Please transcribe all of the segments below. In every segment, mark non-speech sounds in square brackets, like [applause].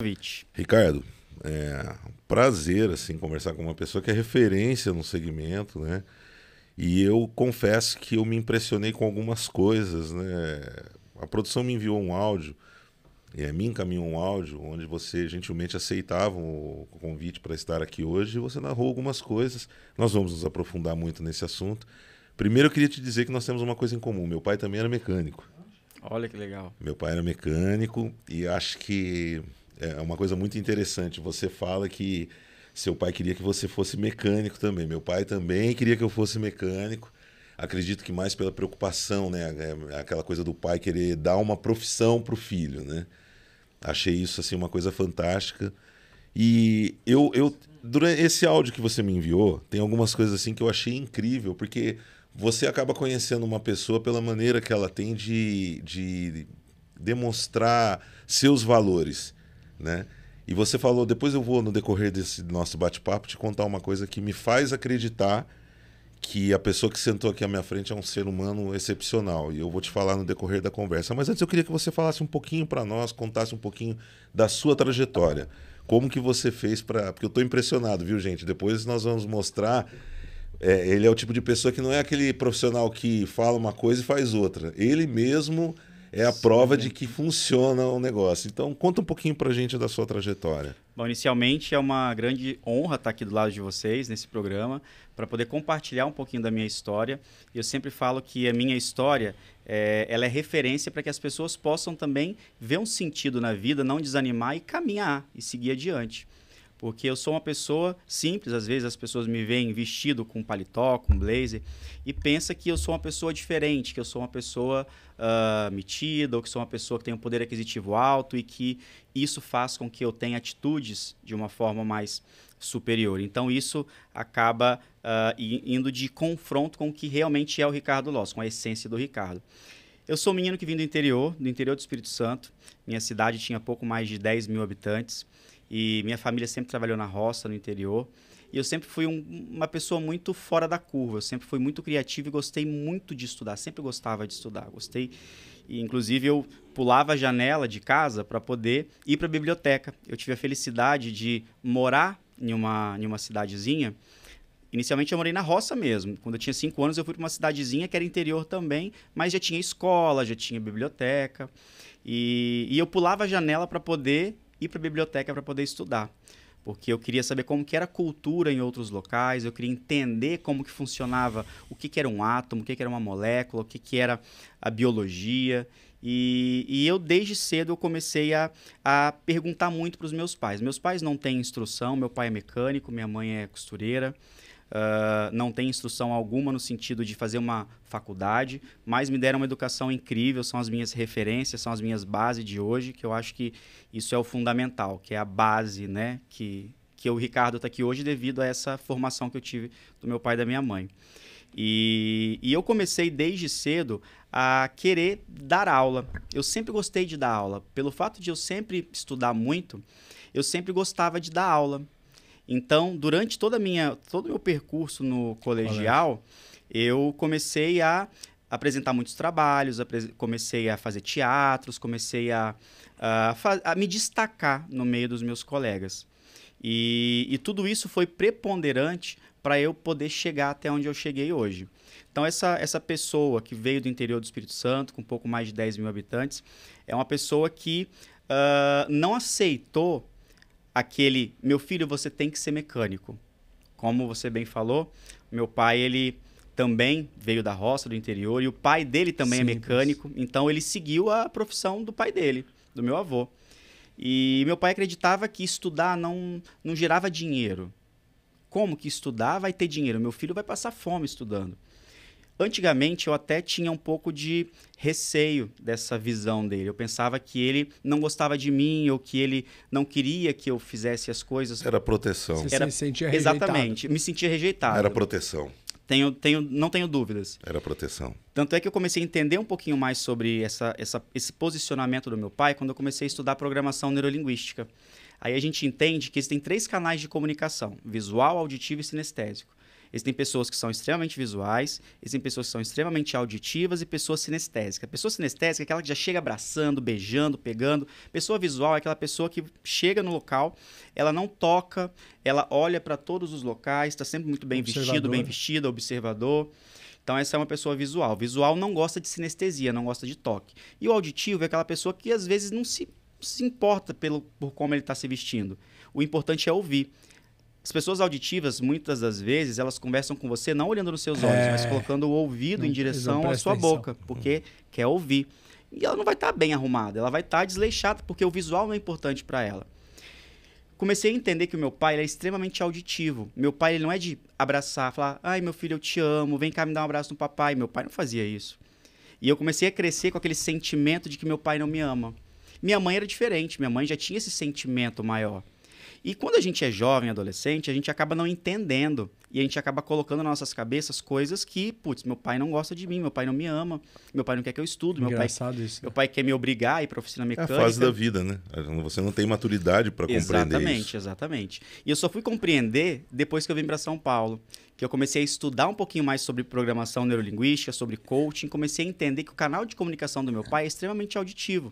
convite. Ricardo, é um prazer assim conversar com uma pessoa que é referência no segmento, né? E eu confesso que eu me impressionei com algumas coisas, né? A produção me enviou um áudio, é, me encaminhou um áudio onde você gentilmente aceitava o convite para estar aqui hoje e você narrou algumas coisas. Nós vamos nos aprofundar muito nesse assunto. Primeiro eu queria te dizer que nós temos uma coisa em comum. Meu pai também era mecânico. Olha que legal. Meu pai era mecânico e acho que é uma coisa muito interessante. Você fala que seu pai queria que você fosse mecânico também. Meu pai também queria que eu fosse mecânico. Acredito que mais pela preocupação, né? É, aquela coisa do pai querer dar uma profissão para o filho, né? Achei isso assim uma coisa fantástica. E eu, eu durante esse áudio que você me enviou, tem algumas coisas assim que eu achei incrível, porque você acaba conhecendo uma pessoa pela maneira que ela tem de, de demonstrar seus valores né? E você falou, depois eu vou no decorrer desse nosso bate-papo te contar uma coisa que me faz acreditar que a pessoa que sentou aqui à minha frente é um ser humano excepcional e eu vou te falar no decorrer da conversa. Mas antes eu queria que você falasse um pouquinho para nós, contasse um pouquinho da sua trajetória. Como que você fez para, porque eu estou impressionado, viu, gente? Depois nós vamos mostrar é, ele é o tipo de pessoa que não é aquele profissional que fala uma coisa e faz outra. Ele mesmo é a prova de que funciona o negócio. Então, conta um pouquinho para a gente da sua trajetória. Bom, inicialmente é uma grande honra estar aqui do lado de vocês nesse programa para poder compartilhar um pouquinho da minha história. Eu sempre falo que a minha história é, ela é referência para que as pessoas possam também ver um sentido na vida, não desanimar e caminhar e seguir adiante porque eu sou uma pessoa simples, às vezes as pessoas me veem vestido com paletó, com blazer, e pensa que eu sou uma pessoa diferente, que eu sou uma pessoa uh, metida, ou que sou uma pessoa que tem um poder aquisitivo alto e que isso faz com que eu tenha atitudes de uma forma mais superior. Então isso acaba uh, indo de confronto com o que realmente é o Ricardo Loss, com a essência do Ricardo. Eu sou um menino que vim do interior, do interior do Espírito Santo. Minha cidade tinha pouco mais de 10 mil habitantes. E minha família sempre trabalhou na roça, no interior. E eu sempre fui um, uma pessoa muito fora da curva. Eu sempre fui muito criativo e gostei muito de estudar. Sempre gostava de estudar. Gostei. E, inclusive, eu pulava a janela de casa para poder ir para a biblioteca. Eu tive a felicidade de morar em uma, em uma cidadezinha. Inicialmente eu morei na roça mesmo. Quando eu tinha cinco anos, eu fui para uma cidadezinha que era interior também, mas já tinha escola, já tinha biblioteca. E, e eu pulava a janela para poder ir para a biblioteca para poder estudar. Porque eu queria saber como que era a cultura em outros locais, eu queria entender como que funcionava, o que, que era um átomo, o que, que era uma molécula, o que, que era a biologia. E, e eu, desde cedo, eu comecei a, a perguntar muito para os meus pais. Meus pais não têm instrução, meu pai é mecânico, minha mãe é costureira. Uh, não tem instrução alguma no sentido de fazer uma faculdade, mas me deram uma educação incrível, são as minhas referências, são as minhas bases de hoje, que eu acho que isso é o fundamental, que é a base, né, que, que o Ricardo está aqui hoje devido a essa formação que eu tive do meu pai e da minha mãe. E, e eu comecei desde cedo a querer dar aula. Eu sempre gostei de dar aula. Pelo fato de eu sempre estudar muito, eu sempre gostava de dar aula. Então, durante toda minha, todo o meu percurso no colegial, eu comecei a apresentar muitos trabalhos, comecei a fazer teatros, comecei a, a, a, me destacar no meio dos meus colegas. E, e tudo isso foi preponderante para eu poder chegar até onde eu cheguei hoje. Então, essa, essa pessoa que veio do interior do Espírito Santo, com pouco mais de 10 mil habitantes, é uma pessoa que uh, não aceitou aquele meu filho você tem que ser mecânico. Como você bem falou, meu pai ele também veio da roça do interior e o pai dele também é Simples. é mecânico, então ele seguiu a profissão do pai dele, do meu avô. E meu pai acreditava que estudar não não gerava dinheiro. Como que estudar vai ter dinheiro? Meu filho vai passar fome estudando. Antigamente eu até tinha um pouco de receio dessa visão dele. Eu pensava que ele não gostava de mim ou que ele não queria que eu fizesse as coisas. Era proteção. Você Era... se sentia rejeitado. Exatamente. Me sentia rejeitado. Era proteção. Tenho, tenho, não tenho dúvidas. Era proteção. Tanto é que eu comecei a entender um pouquinho mais sobre essa, essa, esse posicionamento do meu pai quando eu comecei a estudar programação neurolinguística. Aí a gente entende que existem três canais de comunicação: visual, auditivo e sinestésico. Existem pessoas que são extremamente visuais, existem pessoas que são extremamente auditivas e pessoas sinestésicas. Pessoa sinestésica é aquela que já chega abraçando, beijando, pegando. Pessoa visual é aquela pessoa que chega no local, ela não toca, ela olha para todos os locais, está sempre muito bem vestido, bem vestida, observador. Então, essa é uma pessoa visual. Visual não gosta de sinestesia, não gosta de toque. E o auditivo é aquela pessoa que às vezes não se, se importa pelo, por como ele está se vestindo. O importante é ouvir. As pessoas auditivas, muitas das vezes, elas conversam com você não olhando nos seus olhos, é... mas colocando o ouvido não, em direção à sua atenção. boca, porque quer ouvir. E ela não vai estar tá bem arrumada, ela vai estar tá desleixada, porque o visual não é importante para ela. Comecei a entender que o meu pai é extremamente auditivo. Meu pai ele não é de abraçar, falar, ai meu filho, eu te amo, vem cá me dar um abraço no papai. Meu pai não fazia isso. E eu comecei a crescer com aquele sentimento de que meu pai não me ama. Minha mãe era diferente, minha mãe já tinha esse sentimento maior. E quando a gente é jovem, adolescente, a gente acaba não entendendo. E a gente acaba colocando nas nossas cabeças coisas que, putz, meu pai não gosta de mim, meu pai não me ama, meu pai não quer que eu estudo, meu pai, isso. meu pai quer me obrigar a ir para oficina mecânica. É a fase da vida, né? Você não tem maturidade para compreender Exatamente, isso. exatamente. E eu só fui compreender depois que eu vim para São Paulo, que eu comecei a estudar um pouquinho mais sobre programação neurolinguística, sobre coaching, comecei a entender que o canal de comunicação do meu pai é extremamente auditivo.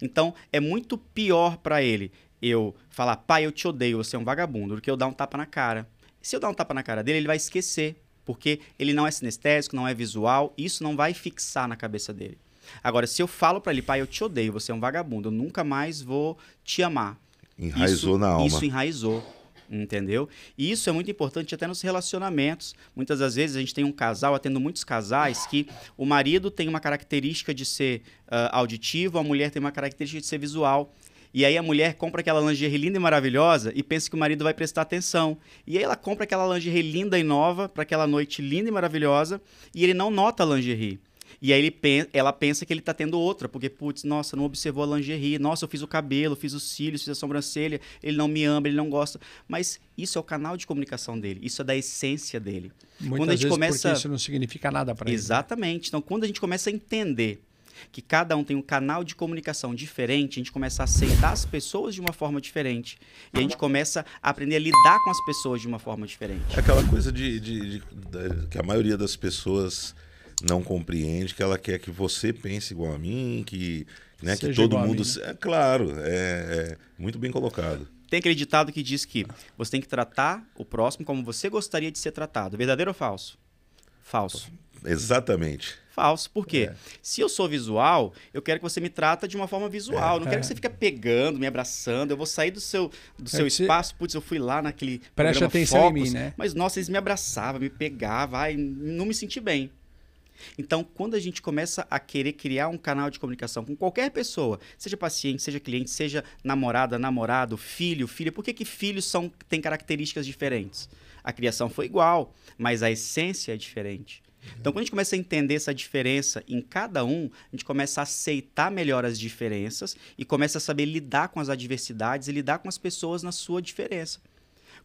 Então, é muito pior para ele eu falar, pai, eu te odeio, você é um vagabundo, do que eu dar um tapa na cara. Se eu dar um tapa na cara dele, ele vai esquecer, porque ele não é sinestésico, não é visual, isso não vai fixar na cabeça dele. Agora, se eu falo para ele, pai, eu te odeio, você é um vagabundo, eu nunca mais vou te amar. Enraizou isso, na alma. Isso enraizou. Entendeu? E isso é muito importante até nos relacionamentos. Muitas das vezes a gente tem um casal, atendo muitos casais, que o marido tem uma característica de ser uh, auditivo, a mulher tem uma característica de ser visual. E aí a mulher compra aquela lingerie linda e maravilhosa e pensa que o marido vai prestar atenção. E aí ela compra aquela lingerie linda e nova para aquela noite linda e maravilhosa e ele não nota a lingerie. E aí ele, ela pensa que ele está tendo outra, porque, putz, nossa, não observou a lingerie, nossa, eu fiz o cabelo, fiz os cílios, fiz a sobrancelha, ele não me ama, ele não gosta. Mas isso é o canal de comunicação dele, isso é da essência dele. Muitas quando a gente vezes começa... porque isso não significa nada para ele. Né? Exatamente. Então, quando a gente começa a entender que cada um tem um canal de comunicação diferente, a gente começa a aceitar as pessoas de uma forma diferente. E a gente começa a aprender a lidar com as pessoas de uma forma diferente. Aquela coisa de, de, de, de que a maioria das pessoas não compreende, que ela quer que você pense igual a mim, que, né, que todo mundo. Mim, né? É claro, é, é muito bem colocado. Tem aquele ditado que diz que você tem que tratar o próximo como você gostaria de ser tratado. Verdadeiro ou falso? Falso. Exatamente. Falso. Por quê? É. Se eu sou visual, eu quero que você me trata de uma forma visual. É. Não quero que você fique pegando, me abraçando. Eu vou sair do seu, do seu espaço. Putz, eu fui lá naquele. Preste atenção Focus, em mim, né? Mas, nossa, eles me abraçavam, me pegavam. Ai, não me senti bem. Então, quando a gente começa a querer criar um canal de comunicação com qualquer pessoa, seja paciente, seja cliente, seja namorada, namorado, filho, filha, por que, que filhos são, têm características diferentes? A criação foi igual, mas a essência é diferente. Então, quando a gente começa a entender essa diferença em cada um, a gente começa a aceitar melhor as diferenças e começa a saber lidar com as adversidades e lidar com as pessoas na sua diferença.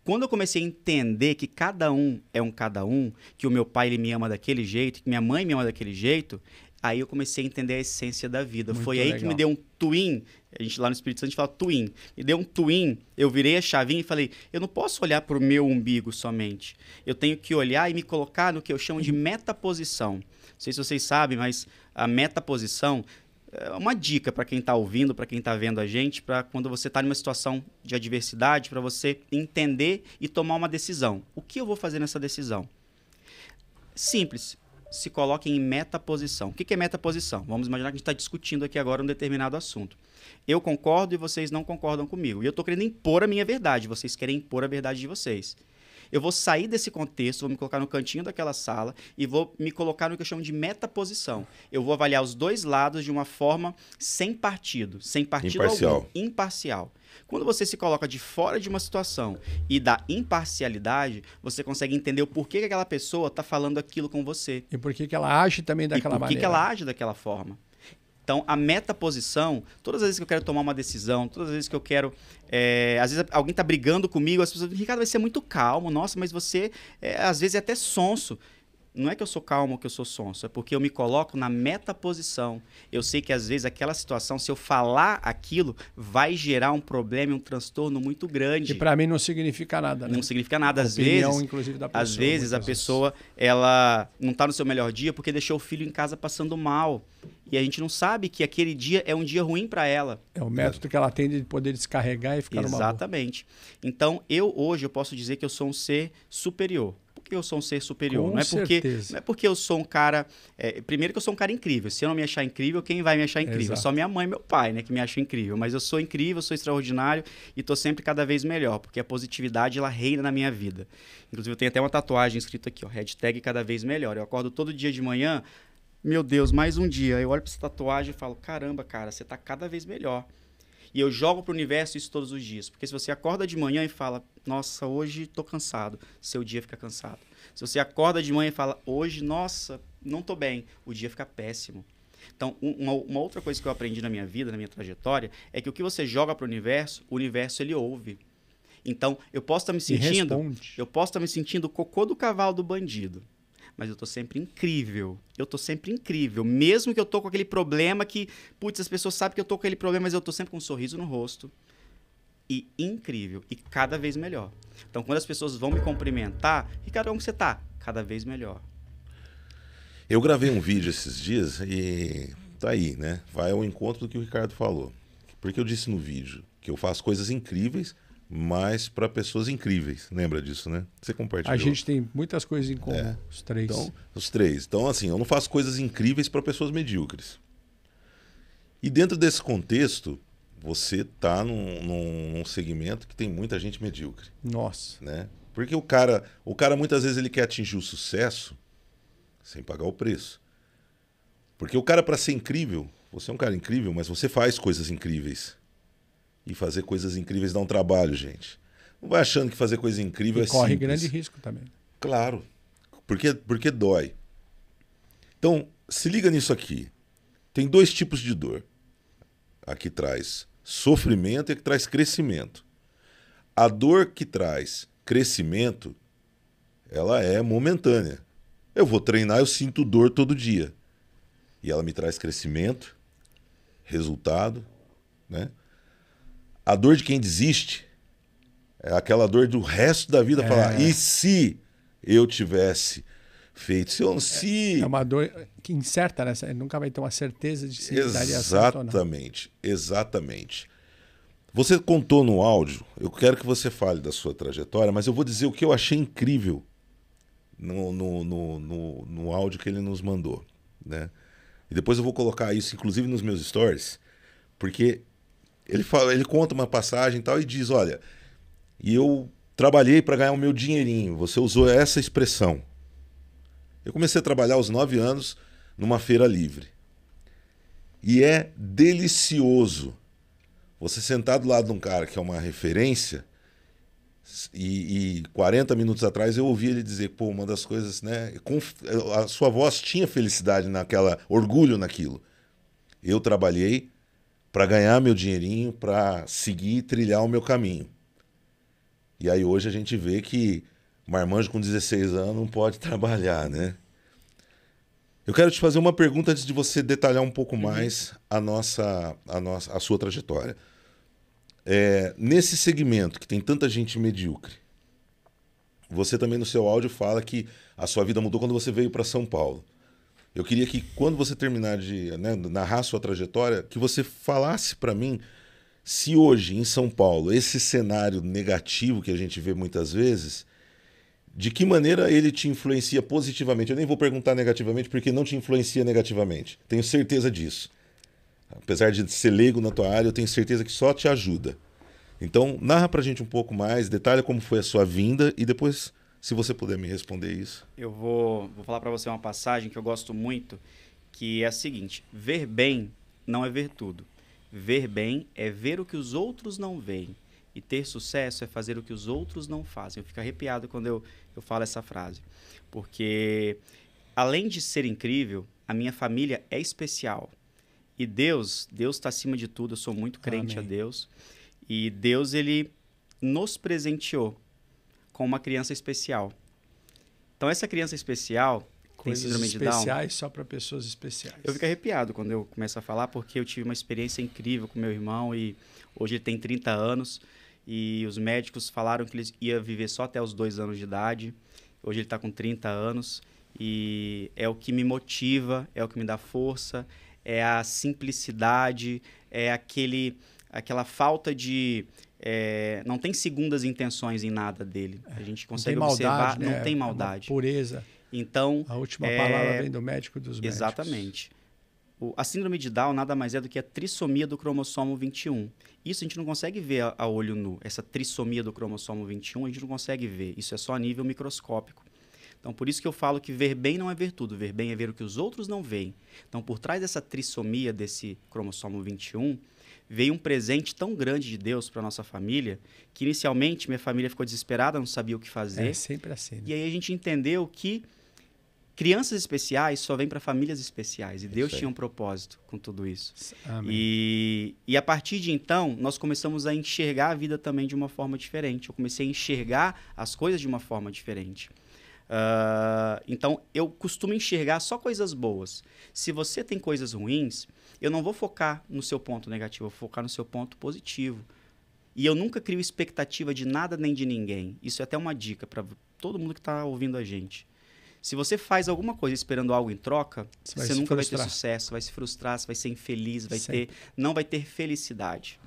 Quando eu comecei a entender que cada um é um cada um, que o meu pai ele me ama daquele jeito, que minha mãe me ama daquele jeito, Aí eu comecei a entender a essência da vida. Muito Foi aí legal. que me deu um twin. A gente lá no Espírito Santo a gente fala twin. Me deu um twin. Eu virei a chavinha e falei: eu não posso olhar para o meu umbigo somente. Eu tenho que olhar e me colocar no que eu chamo de metaposição. Não sei se vocês sabem, mas a metaposição é uma dica para quem está ouvindo, para quem está vendo a gente, para quando você está numa situação de adversidade, para você entender e tomar uma decisão. O que eu vou fazer nessa decisão? Simples se coloquem em metaposição. O que é metaposição? Vamos imaginar que a gente está discutindo aqui agora um determinado assunto. Eu concordo e vocês não concordam comigo. E eu estou querendo impor a minha verdade, vocês querem impor a verdade de vocês. Eu vou sair desse contexto, vou me colocar no cantinho daquela sala e vou me colocar no que eu chamo de metaposição. Eu vou avaliar os dois lados de uma forma sem partido, sem partido imparcial. algum, imparcial. Quando você se coloca de fora de uma situação e dá imparcialidade, você consegue entender o porquê que aquela pessoa está falando aquilo com você. E por que ela age também daquela e por maneira. que ela age daquela forma. Então, a metaposição, todas as vezes que eu quero tomar uma decisão, todas as vezes que eu quero. É, às vezes alguém está brigando comigo, as pessoas Ricardo, vai ser muito calmo, nossa, mas você, é, às vezes, é até sonso. Não é que eu sou calmo ou que eu sou sonso, é porque eu me coloco na metaposição. Eu sei que às vezes aquela situação, se eu falar aquilo, vai gerar um problema, um transtorno muito grande. E para mim não significa nada, né? Não significa nada. Às Opinião, vezes, inclusive, da pessoa, às vezes a pessoa ela não está no seu melhor dia porque deixou o filho em casa passando mal. E a gente não sabe que aquele dia é um dia ruim para ela. É o método que ela tem de poder descarregar e ficar Exatamente. Então, eu hoje eu posso dizer que eu sou um ser superior porque eu sou um ser superior. Com não é porque não é porque eu sou um cara. É, primeiro que eu sou um cara incrível. Se eu não me achar incrível, quem vai me achar incrível? Exato. Só minha mãe e meu pai, né, que me acham incrível. Mas eu sou incrível, sou extraordinário e estou sempre cada vez melhor, porque a positividade ela reina na minha vida. Inclusive eu tenho até uma tatuagem escrita aqui, ó, hashtag cada vez melhor. Eu acordo todo dia de manhã, meu Deus, mais um dia. Eu olho para essa tatuagem e falo, caramba, cara, você está cada vez melhor. E eu jogo para o universo isso todos os dias. Porque se você acorda de manhã e fala, nossa, hoje estou cansado, seu dia fica cansado. Se você acorda de manhã e fala, hoje, nossa, não estou bem, o dia fica péssimo. Então, uma, uma, outra coisa que eu aprendi na minha vida, na minha trajetória, é que o que você joga para o universo, o universo ele ouve. Então, eu posso estar tá me sentindo, eu posso estar tá me sentindo o cocô do cavalo do bandido mas eu tô sempre incrível. Eu tô sempre incrível. Mesmo que eu tô com aquele problema que, putz, as pessoas sabem que eu tô com aquele problema, mas eu tô sempre com um sorriso no rosto. E incrível. E cada vez melhor. Então, quando as pessoas vão me cumprimentar, Ricardo, como você tá? Cada vez melhor. Eu gravei um vídeo esses dias e tá aí, né? Vai ao encontro do que o Ricardo falou. Porque eu disse no vídeo que eu faço coisas incríveis mas para pessoas incríveis. Lembra disso, né? Você compartilhou. A gente tem muitas coisas em comum, é. os três. Então, os três. Então, assim, eu não faço coisas incríveis para pessoas medíocres. E dentro desse contexto, você está num, num, num, segmento que tem muita gente medíocre. Nossa. Né? Porque o cara, o cara muitas vezes ele quer atingir o sucesso sem pagar o preço. Porque o cara para ser incrível, você é um cara incrível, mas você faz coisas incríveis. E fazer coisas incríveis dá um trabalho, gente. Não vai achando que fazer coisa incrível e é corre simples. grande risco também. Claro. Porque, porque dói. Então, se liga nisso aqui. Tem dois tipos de dor. A que traz sofrimento e a que traz crescimento. A dor que traz crescimento, ela é momentânea. Eu vou treinar, eu sinto dor todo dia. E ela me traz crescimento, resultado, né? A dor de quem desiste é aquela dor do resto da vida. É. Falar, e se eu tivesse feito? Se, eu, se... é uma dor que incerta, né? nunca vai ter uma certeza de se Exatamente, exatamente. Você contou no áudio, eu quero que você fale da sua trajetória, mas eu vou dizer o que eu achei incrível no, no, no, no, no áudio que ele nos mandou. Né? E depois eu vou colocar isso, inclusive, nos meus stories, porque ele, fala, ele conta uma passagem e tal e diz: Olha, e eu trabalhei para ganhar o meu dinheirinho. Você usou essa expressão. Eu comecei a trabalhar aos nove anos numa feira livre. E é delicioso você sentar do lado de um cara que é uma referência. E, e 40 minutos atrás eu ouvi ele dizer, pô, uma das coisas, né? A sua voz tinha felicidade naquela, orgulho naquilo. Eu trabalhei para ganhar meu dinheirinho, para seguir trilhar o meu caminho. E aí hoje a gente vê que marmanjo com 16 anos não pode [laughs] trabalhar, né? Eu quero te fazer uma pergunta antes de você detalhar um pouco uhum. mais a nossa, a nossa, a sua trajetória. É, nesse segmento que tem tanta gente medíocre, você também no seu áudio fala que a sua vida mudou quando você veio para São Paulo. Eu queria que, quando você terminar de né, narrar sua trajetória, que você falasse para mim se hoje, em São Paulo, esse cenário negativo que a gente vê muitas vezes, de que maneira ele te influencia positivamente? Eu nem vou perguntar negativamente, porque não te influencia negativamente. Tenho certeza disso. Apesar de ser leigo na tua área, eu tenho certeza que só te ajuda. Então, narra pra gente um pouco mais, detalha como foi a sua vinda e depois se você puder me responder isso. Eu vou, vou falar para você uma passagem que eu gosto muito, que é a seguinte: ver bem não é ver tudo. Ver bem é ver o que os outros não veem. E ter sucesso é fazer o que os outros não fazem. Eu fico arrepiado quando eu, eu falo essa frase. Porque, além de ser incrível, a minha família é especial. E Deus, Deus está acima de tudo. Eu sou muito crente Amém. a Deus. E Deus, ele nos presenteou com uma criança especial. Então, essa criança especial, Coisas síndrome de Down. especiais só para pessoas especiais. Eu fico arrepiado quando eu começo a falar, porque eu tive uma experiência incrível com meu irmão e hoje ele tem 30 anos e os médicos falaram que ele ia viver só até os dois anos de idade. Hoje ele está com 30 anos e é o que me motiva, é o que me dá força, é a simplicidade, é aquele, aquela falta de. É, não tem segundas intenções em nada dele. A gente não tem consegue observar, maldade, né? não tem É uma maldade. pureza. Então, A última É, palavra vem do médico dos médicos. Exatamente. O- a síndrome de Down nada mais é do que a trissomia do cromossomo 21. Isso a gente não consegue ver a, a olho nu. Essa trissomia do cromossomo 21 a gente não consegue ver. Isso é só a nível microscópico. Então, por isso que eu falo que ver bem não é ver tudo. Ver bem é ver o que os outros não veem. Então, por trás dessa trissomia desse cromossomo 21, veio um presente tão grande de Deus para nossa família, que inicialmente minha família ficou desesperada, não sabia o que fazer. É sempre assim. né? E aí a gente entendeu que crianças especiais só vêm para famílias especiais. E Deus Isso aí. tinha um propósito com tudo isso. Amém. E, e a partir de então, nós começamos a enxergar a vida também de uma forma diferente. Eu comecei a enxergar as coisas de uma forma diferente. Ah, então, eu costumo enxergar só coisas boas. Se você tem coisas ruins, eu não vou focar no seu ponto negativo, eu vou focar no seu ponto positivo. E eu nunca crio expectativa de nada nem de ninguém. Isso é até uma dica para todo mundo que está ouvindo a gente. Se você faz alguma coisa esperando algo em troca, Você você, vai nunca vai frustrar. ter sucesso, vai se frustrar, você vai ser infeliz, vai Sempre. ter, não vai ter felicidade.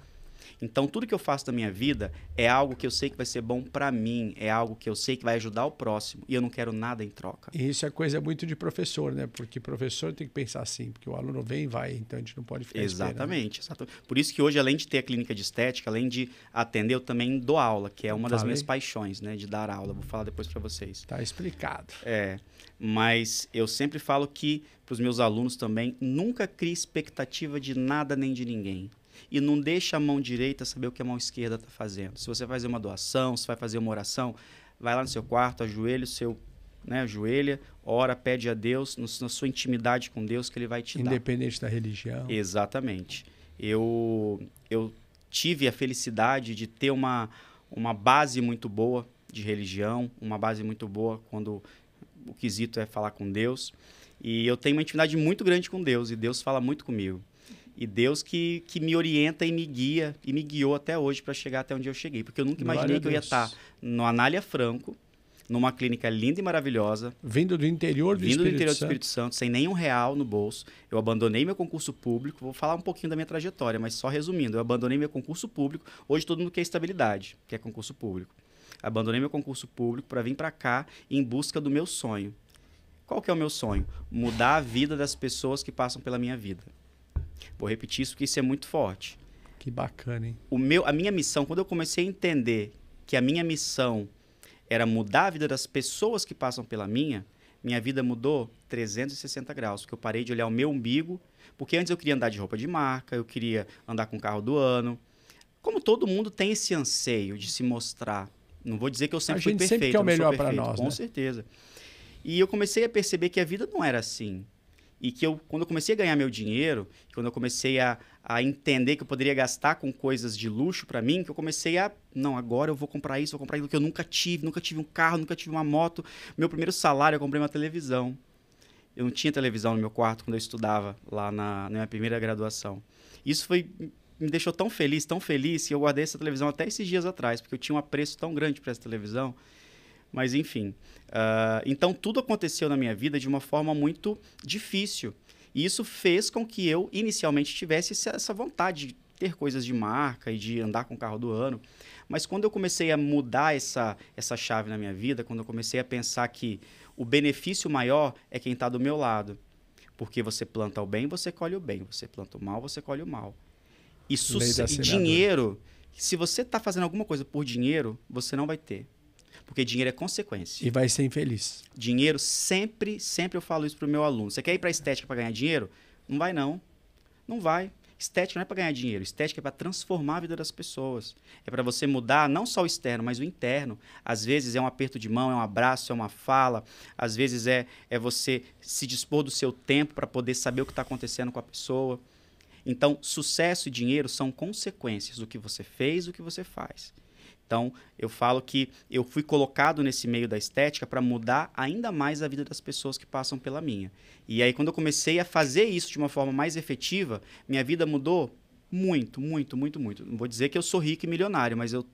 Então, tudo que eu faço da minha vida é algo que eu sei que vai ser bom para mim, é algo que eu sei que vai ajudar o próximo e eu não quero nada em troca. E isso é coisa muito de professor, né? Porque professor tem que pensar assim, porque o aluno vem e vai, então a gente não pode ficar esperando. Exatamente, exatamente. Por isso que hoje, além de ter a clínica de estética, além de atender, eu também dou aula, que é uma das Falei. minhas paixões, né? De dar aula. Vou falar depois para vocês. Tá explicado. É, mas eu sempre falo que para os meus alunos também, nunca crie expectativa de nada nem de ninguém. E não deixa a mão direita saber o que a mão esquerda está fazendo. Se você vai fazer uma doação, se vai fazer uma oração, vai lá no seu quarto, ajoelha o seu, né, ajoelha, ora, pede a Deus, no- na sua intimidade com Deus, que Ele vai te dar. Independente da religião. Exatamente. Eu, eu tive a felicidade de ter uma, uma base muito boa de religião, uma base muito boa quando o quesito é falar com Deus. E eu tenho uma intimidade muito grande com Deus, e Deus fala muito comigo. E Deus que, que me orienta e me guia, e me guiou até hoje para chegar até onde eu cheguei. Porque eu nunca Glória imaginei a que eu ia estar no Anália Franco, numa clínica linda e maravilhosa, Vindo do interior do Vindo do Espírito interior do. Espírito Santo, sem nenhum real no bolso, eu abandonei meu concurso público. Vou falar um pouquinho da minha trajetória, mas só resumindo, eu abandonei meu concurso público. Hoje todo mundo quer estabilidade, quer concurso público. Abandonei meu concurso público para vir para cá em busca do meu sonho. Qual que é o meu sonho? Mudar a vida das pessoas que passam pela minha vida. Vou repetir isso porque isso é muito forte Que bacana, hein? o meu, a minha missão, quando eu comecei a entender que a minha missão era mudar a vida das pessoas que passam pela minha, minha vida mudou 360 graus, porque eu parei de olhar o meu umbigo, porque antes eu queria andar de roupa de marca, eu queria andar com o carro do ano. Como todo mundo tem esse anseio de se mostrar. Não vou dizer que eu sempre A fui gente perfeito, sempre quer o melhor perfeito, nós, com né? certeza. E eu comecei a perceber que a vida não era assim. E que eu, quando eu comecei a ganhar meu dinheiro, quando eu comecei a, a entender que eu poderia gastar com coisas de luxo para mim, que eu comecei a, não, agora eu vou comprar isso, vou comprar aquilo que eu nunca tive, nunca tive um carro, nunca tive uma moto. Meu primeiro salário eu comprei uma televisão. Eu não tinha televisão no meu quarto quando eu estudava lá na, na minha primeira graduação. Isso foi me deixou tão feliz, tão feliz, que eu guardei essa televisão até esses dias atrás, porque eu tinha um apreço tão grande para essa televisão. Mas enfim, ah, então tudo aconteceu na minha vida de uma forma muito difícil. E isso fez com que eu inicialmente tivesse essa- vontade de ter coisas de marca e de andar com o carro do ano. Mas quando eu comecei a mudar essa, essa chave na minha vida, quando eu comecei a pensar que o benefício maior é quem está do meu lado. Porque você planta o bem, você colhe o bem. Você planta o mal, você colhe o mal. E, e dinheiro, se você está fazendo alguma coisa por dinheiro, você não vai ter. Porque dinheiro é consequência. E vai ser infeliz. Dinheiro sempre, sempre eu falo isso pro meu aluno. Você quer ir para estética para ganhar dinheiro? Não vai não. Não vai. Estética não é para ganhar dinheiro. Estética é para transformar a vida das pessoas. É para você mudar não só o externo, mas o interno. Às vezes é um aperto de mão, é um abraço, é uma fala. Às vezes é, é você se dispor do seu tempo para poder saber o que está acontecendo com a pessoa. Então, sucesso e dinheiro são consequências do que você fez, do que você faz. Então, eu falo que eu fui colocado nesse meio da estética para mudar ainda mais a vida das pessoas que passam pela minha. E aí, quando eu comecei a fazer isso de uma forma mais efetiva, minha vida mudou muito, muito, muito, muito. Não vou dizer que eu sou rico e milionário, mas eu,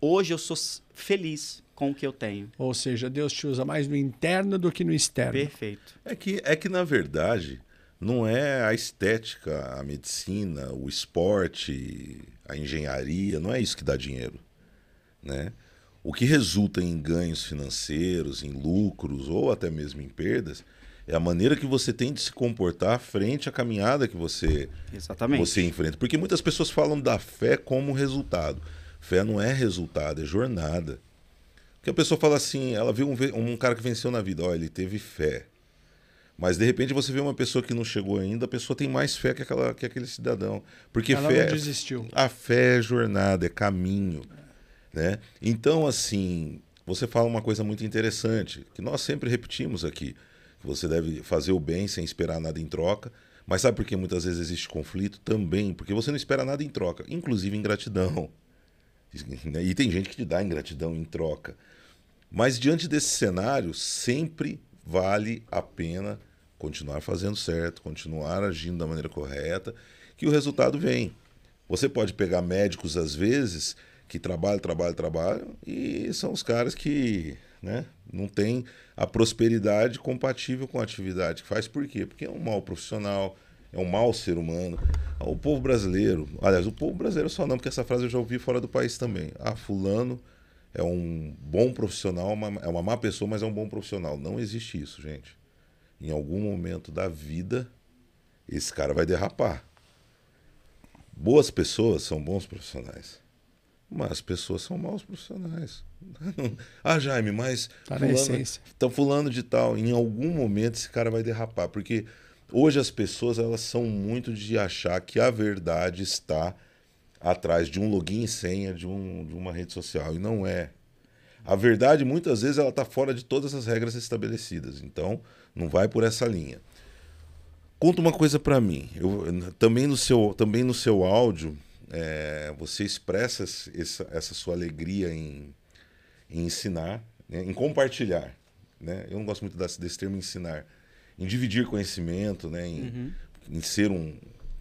hoje eu sou feliz com o que eu tenho. Ou seja, Deus te usa mais no interno do que no externo. Perfeito. É que, é que na verdade, não é a estética, a medicina, o esporte, a engenharia, não é isso que dá dinheiro. Né? O que resulta em ganhos financeiros, em lucros ou até mesmo em perdas, é a maneira que você tem de se comportar frente à caminhada que você, Exatamente. você enfrenta. Porque muitas pessoas falam da fé como resultado. Fé não é resultado, é jornada. Porque a pessoa fala assim, ela viu um, um cara que venceu na vida, ó, ele teve fé. Mas de repente você vê uma pessoa que não chegou ainda, a pessoa tem mais fé que, aquela, que aquele cidadão. Porque ela fé, não desistiu. A fé é jornada, é caminho. Né? Então, assim, você fala uma coisa muito interessante, que nós sempre repetimos aqui. Que você deve fazer o bem sem esperar nada em troca. Mas sabe por que muitas vezes existe conflito? Também, porque você não espera nada em troca, inclusive ingratidão. [laughs] E tem gente que te dá ingratidão em troca. Mas diante desse cenário, sempre vale a pena continuar fazendo certo, continuar agindo da maneira correta, que o resultado vem. Você pode pegar médicos, às vezes, que trabalham, trabalham, trabalham, e são os caras que né, não têm a prosperidade compatível com a atividade que faz. Por quê? Porque é um mau profissional, é um mau ser humano. O povo brasileiro, aliás, o povo brasileiro só não, porque essa frase eu já ouvi fora do país também. Ah, fulano é um bom profissional, é uma má pessoa, mas é um bom profissional. Não existe isso, gente. Em algum momento da vida, esse cara vai derrapar. Boas pessoas são bons profissionais. Mas as pessoas são maus profissionais. [laughs] ah, Jaime, mas. Tá fulano, na essência. Então, fulano de tal, em algum momento esse cara vai derrapar. Porque hoje as pessoas elas são muito de achar que a verdade está atrás de um login e senha de, um, de uma rede social. E não é. A verdade, muitas vezes, ela está fora de todas as regras estabelecidas. Então, não vai por essa linha. Conta uma coisa para mim. Eu, também, no seu, também no seu áudio, é, você expressa essa, essa, sua alegria em, em ensinar, né? em compartilhar. Né? Eu não gosto muito desse, desse termo ensinar. Em dividir conhecimento, né? em, uhum. em ser um,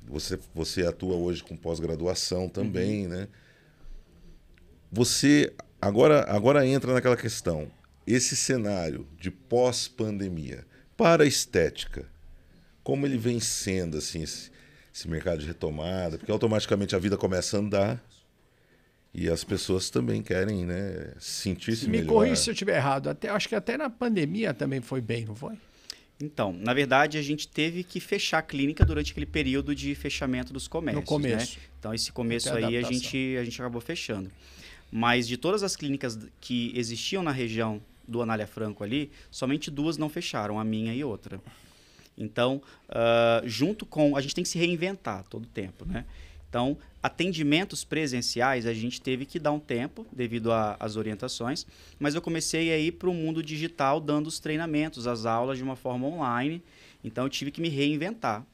você, você atua hoje com pós-graduação também, uhum. né? Você agora, agora entra naquela questão. Esse cenário de pós-pandemia para a estética, como ele vem sendo assim esse, esse mercado de retomada? Porque automaticamente a vida começa a andar e as pessoas também querem, né, sentir-se melhor. Me corrija se eu estiver errado. Até, acho que até na pandemia também foi bem, não foi? Então, na verdade, a gente teve que fechar a clínica durante aquele período de fechamento dos comércios. No começo. Né? Então, esse começo aí a gente, a gente acabou fechando. Mas de todas as clínicas que existiam na região do Anália Franco ali, somente duas não fecharam, a minha e outra. Então, uh, junto com. A gente tem que se reinventar todo o tempo, né? Então, atendimentos presenciais a gente teve que dar um tempo devido às orientações, mas eu comecei a ir para o mundo digital dando os treinamentos, as aulas de uma forma online. Então, eu tive que me reinventar.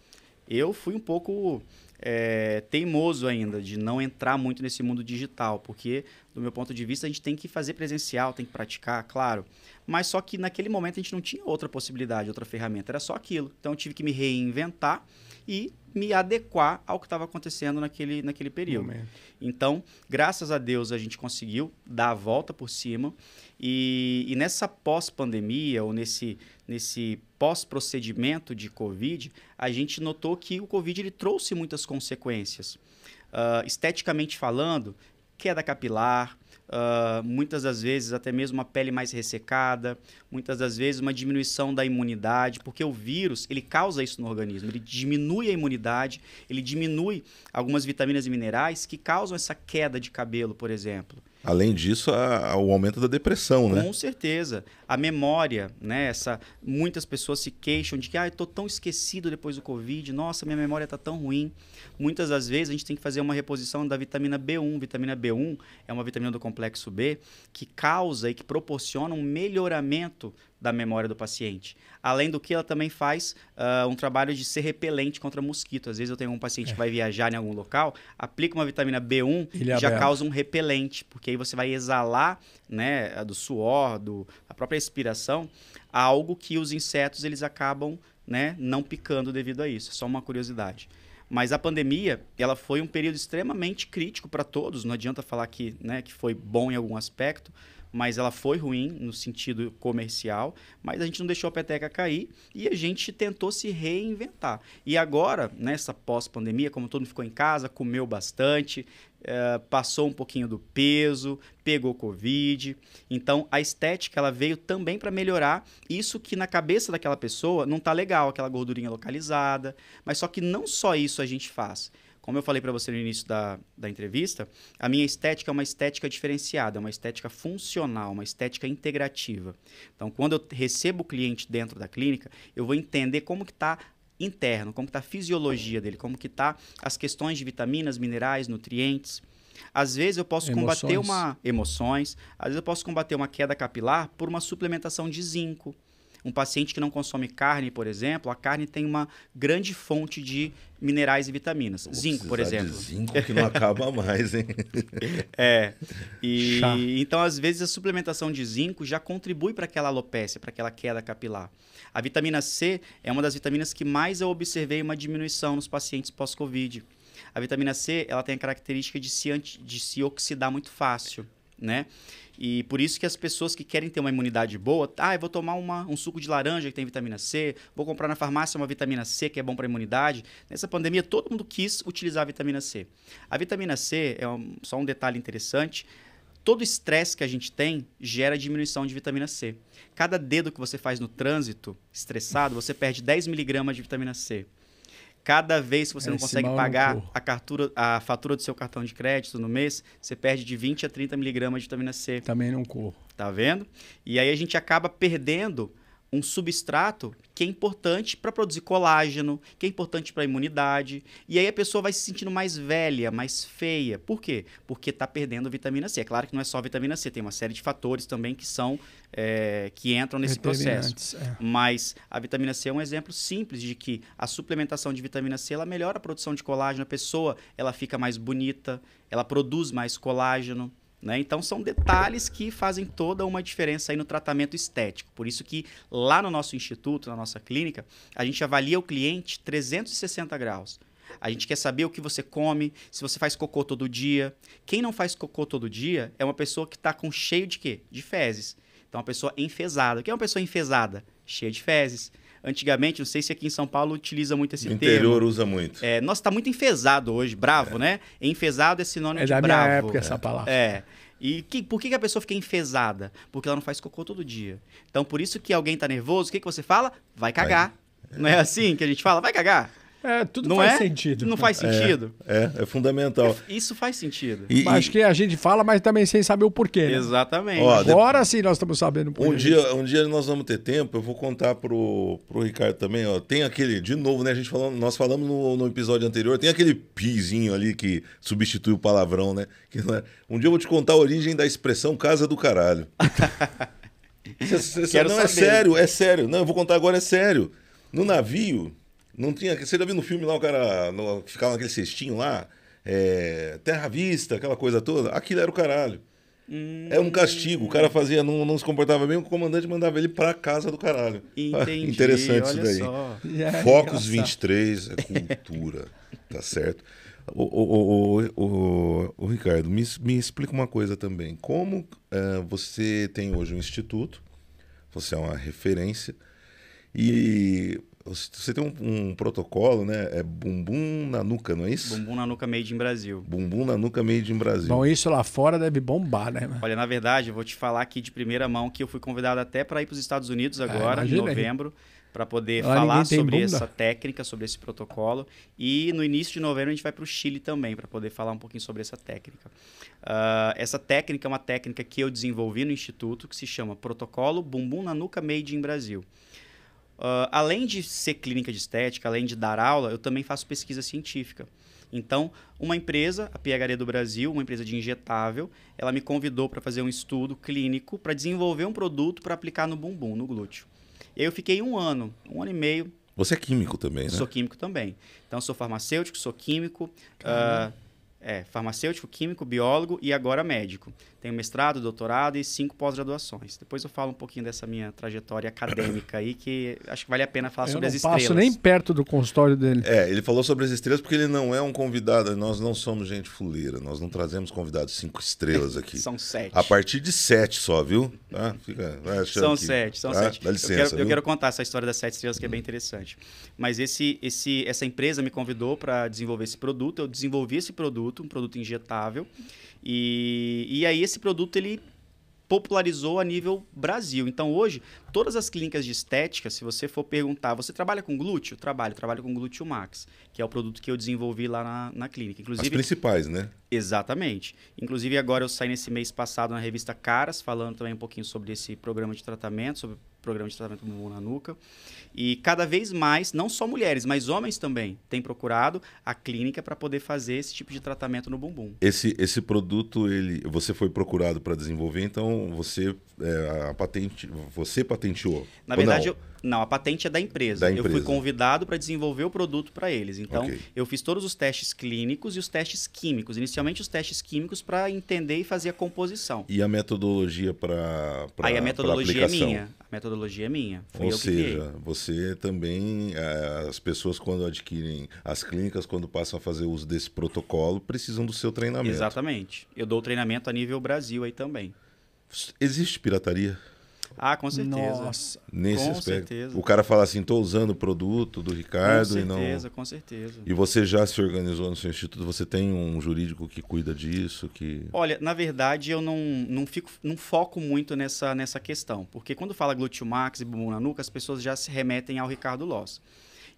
Eu fui um pouco é, teimoso ainda de não entrar muito nesse mundo digital, porque, do meu ponto de vista, a gente tem que fazer presencial, tem que praticar, claro. Mas só que naquele momento a gente não tinha outra possibilidade, outra ferramenta, era só aquilo. Então, eu tive que me reinventar e me adequar ao que estava acontecendo naquele, naquele período. Momento. Então, graças a Deus, a gente conseguiu dar a volta por cima. E, e nessa pós-pandemia, ou nesse, nesse pós-procedimento de Covid, a gente notou que o Covid ele trouxe muitas consequências. Uh, esteticamente falando, queda capilar, Uh, muitas das vezes até mesmo uma pele mais ressecada, muitas das vezes uma diminuição da imunidade, porque o vírus ele causa isso no organismo, ele diminui a imunidade, ele diminui algumas vitaminas e minerais que causam essa queda de cabelo, por exemplo. Além disso, a, a, o aumento da depressão, né? Com certeza. A memória, né? Essa, muitas pessoas se queixam de que ah, eu tô tão esquecido depois do Covid, nossa, minha memória está tão ruim. Muitas das vezes a gente tem que fazer uma reposição da vitamina B1. Vitamina B1 é uma vitamina do complexo B que causa e que proporciona um melhoramento da memória do paciente. Além do que, ela também faz uh, um trabalho de ser repelente contra mosquito. Às vezes eu tenho um paciente é. que vai viajar em algum local, aplica uma vitamina B1 e já causa um repelente, porque aí você vai exalar né, do suor, do, a própria expiração, algo que os insetos eles acabam né, não picando devido a isso. Só uma curiosidade. Mas a pandemia, ela foi um período extremamente crítico para todos. Não adianta falar que, né, que foi bom em algum aspecto, mas ela foi ruim no sentido comercial, mas a gente não deixou a peteca cair e a gente tentou se reinventar. E agora, nessa pós-pandemia, como todo mundo ficou em casa, comeu bastante, é, passou um pouquinho do peso, pegou Covid. Então, a estética ela veio também para melhorar isso que na cabeça daquela pessoa não tá legal, aquela gordurinha localizada. Mas só que não só isso a gente faz. Como eu falei para você no início da, da entrevista, a minha estética é uma estética diferenciada, é uma estética funcional, uma estética integrativa. Então, quando eu recebo o cliente dentro da clínica, eu vou entender como que está interno, como está a fisiologia dele, como que está as questões de vitaminas, minerais, nutrientes. Às vezes eu posso emoções. combater uma emoções, às vezes eu posso combater uma queda capilar por uma suplementação de zinco. Um paciente que não consome carne, por exemplo, a carne tem uma grande fonte de minerais e vitaminas. Vou zinco, por exemplo. De zinco que não acaba mais, hein? [laughs] é. E Chá. então às vezes a suplementação de zinco já contribui para aquela alopecia, para aquela queda capilar. A vitamina C é uma das vitaminas que mais eu observei uma diminuição nos pacientes pós-Covid. A vitamina C ela tem a característica de se, de se oxidar muito fácil, né? E por isso que as pessoas que querem ter uma imunidade boa, ah, eu vou tomar uma, um suco de laranja que tem vitamina C, vou comprar na farmácia uma vitamina C que é bom para a imunidade. Nessa pandemia, todo mundo quis utilizar a vitamina C. A vitamina C, é um, só um detalhe interessante, todo estresse que a gente tem gera diminuição de vitamina C. Cada dedo que você faz no trânsito, estressado, você perde 10 miligramas de vitamina C. Cada vez que você não consegue pagar a, cartura, a fatura do seu cartão de crédito no mês, você perde de 20 a 30 miligramas de vitamina C. Também não corro. Tá vendo? E aí a gente acaba perdendo um substrato que é importante para produzir colágeno, que é importante para a imunidade. E aí a pessoa vai se sentindo mais velha, mais feia. Por quê? Porque está perdendo vitamina C. É claro que não é só vitamina C, tem uma série de fatores também que são é, que entram nesse processo. É. Mas a vitamina C é um exemplo simples de que a suplementação de vitamina C ela melhora a produção de colágeno, a pessoa ela fica mais bonita, ela produz mais colágeno. Né? Então são detalhes que fazem toda uma diferença aí no tratamento estético. Por isso que lá no nosso instituto, na nossa clínica, a gente avalia o cliente 360 graus. A gente quer saber o que você come, se você faz cocô todo dia. Quem não faz cocô todo dia é uma pessoa que está com cheio de quê? De fezes. Então, uma pessoa enfesada. O que é uma pessoa enfesada? Cheia de fezes. Antigamente, não sei se aqui em São Paulo utiliza muito esse no termo. interior usa muito. É, nossa, está muito enfesado hoje, bravo, é. né? Enfesado é sinônimo é de bravo. É da minha época essa palavra. É. E que, por que, que a pessoa fica enfesada? Porque ela não faz cocô todo dia. Então, por isso que alguém está nervoso, o que, que você fala? Vai cagar. Vai. Não é assim que a gente fala? Vai cagar. É, tudo não faz é? sentido. Não faz sentido. É, é, é fundamental. É, isso faz sentido. E, Acho que a gente fala, mas também sem saber o porquê. Né? Exatamente. Ó, Agora sim nós estamos sabendo o porquê. Um dia, um dia nós vamos ter tempo, eu vou contar pro, pro Ricardo também. Ó, tem aquele, de novo, né? A gente falando, nós falamos no, no episódio anterior, tem aquele pizinho ali que substitui o palavrão, né? Que, é, um dia eu vou te contar a origem da expressão casa do caralho. [laughs] cê, cê, não, saber. é sério, é sério. Não, eu vou contar agora, é sério. No navio não tinha. Você já viu no filme lá o cara no, ficava naquele cestinho lá? É, terra vista, aquela coisa toda? Aquilo era o caralho. Hum. É um castigo. O cara fazia, não, não se comportava bem, o comandante mandava ele pra casa do caralho. [laughs] Entendi, Interessante isso daí. Só. É, Focus 23 é cultura. [laughs] tá certo? O, o, o, o, o Ricardo, me, me explica uma coisa também. Como uh, você tem hoje um instituto, você é uma referência, e você tem um, um, protocolo, né? É bumbum na nuca, não é isso? Bumbum na nuca made in Brasil. Bumbum na nuca made in Brasil. Bom, isso lá fora deve bombar, né? Olha, na verdade, eu vou te falar aqui de primeira mão que eu fui convidado até para ir para os Estados Unidos é, agora, em novembro, para poder lá falar sobre bunda. essa técnica, sobre esse protocolo. E no início de novembro a gente vai para o Chile também, para poder falar um pouquinho sobre essa técnica. Uh, essa técnica é uma técnica que eu desenvolvi no Instituto, que se chama Protocolo Bumbum na Nuca Made in Brasil. Uh, além de ser clínica de estética, além de dar aula, eu também faço pesquisa científica. Então, uma empresa, a PHD do Brasil, uma empresa de injetável, ela me convidou para fazer um estudo clínico para desenvolver um produto para aplicar no bumbum, no glúteo. E aí eu fiquei um ano, um ano e meio. Você é químico também, né? Sou químico também. Então, sou farmacêutico, sou químico. Uh, é, farmacêutico, químico, biólogo e agora médico. Tenho mestrado, doutorado e cinco pós-graduações. Depois eu falo um pouquinho dessa minha trajetória acadêmica aí, que acho que vale a pena falar eu sobre as estrelas. Eu não passo nem perto do consultório dele. É, ele falou sobre as estrelas porque ele não é um convidado. Nós não somos gente fuleira. Nós não trazemos convidados cinco estrelas aqui. [laughs] são sete. A partir de sete só, viu? Tá? Fica, são que, sete, são tá? sete. Dá licença, eu, quero, eu quero, contar essa história das sete estrelas que é bem interessante. Mas esse, esse, essa empresa me convidou para desenvolver esse produto. Eu desenvolvi esse produto, um produto injetável e, e aí esse produto ele popularizou a nível Brasil. Então hoje, todas as clínicas de estética, se você for perguntar, você trabalha com glúteo? Trabalho, trabalho com glúteo max, que é o produto que eu desenvolvi lá na, na clínica. Inclusive, as principais, né? Exatamente. Inclusive agora eu saí nesse mês passado na revista Caras, falando também um pouquinho sobre esse programa de tratamento, sobre programa de tratamento bumbum na nuca. E cada vez mais, não só mulheres, mas homens também, têm procurado a clínica para poder fazer esse tipo de tratamento no bumbum. Esse, esse produto, ele, você foi procurado para desenvolver, então você é, a patente, você patenteou? Na verdade? Eu, não, a patente é da empresa. Da empresa. Eu fui convidado para desenvolver o produto para eles. Então, okay. eu fiz todos os testes clínicos e os testes químicos. Inicialmente, os testes químicos para entender e fazer a composição. E a metodologia para Aí a metodologia é minha. A metodologia é minha. Ou seja, você também, eh, as pessoas quando adquirem, as clínicas quando passam a fazer uso desse protocolo, precisam do seu treinamento. Exatamente. Eu dou treinamento a nível Brasil aí também. Existe pirataria? Ah, com certeza. Nossa. Nesse com aspecto. Certeza. O cara fala assim, estou usando o produto do Ricardo com certeza, e não. Com certeza. E você já se organizou no seu instituto? Você tem um jurídico que cuida disso? Que... Olha, na verdade, eu não, não, fico, não foco muito nessa, nessa questão. Porque quando fala glúteo max e bumbum na nuca, as pessoas já se remetem ao Ricardo Loss.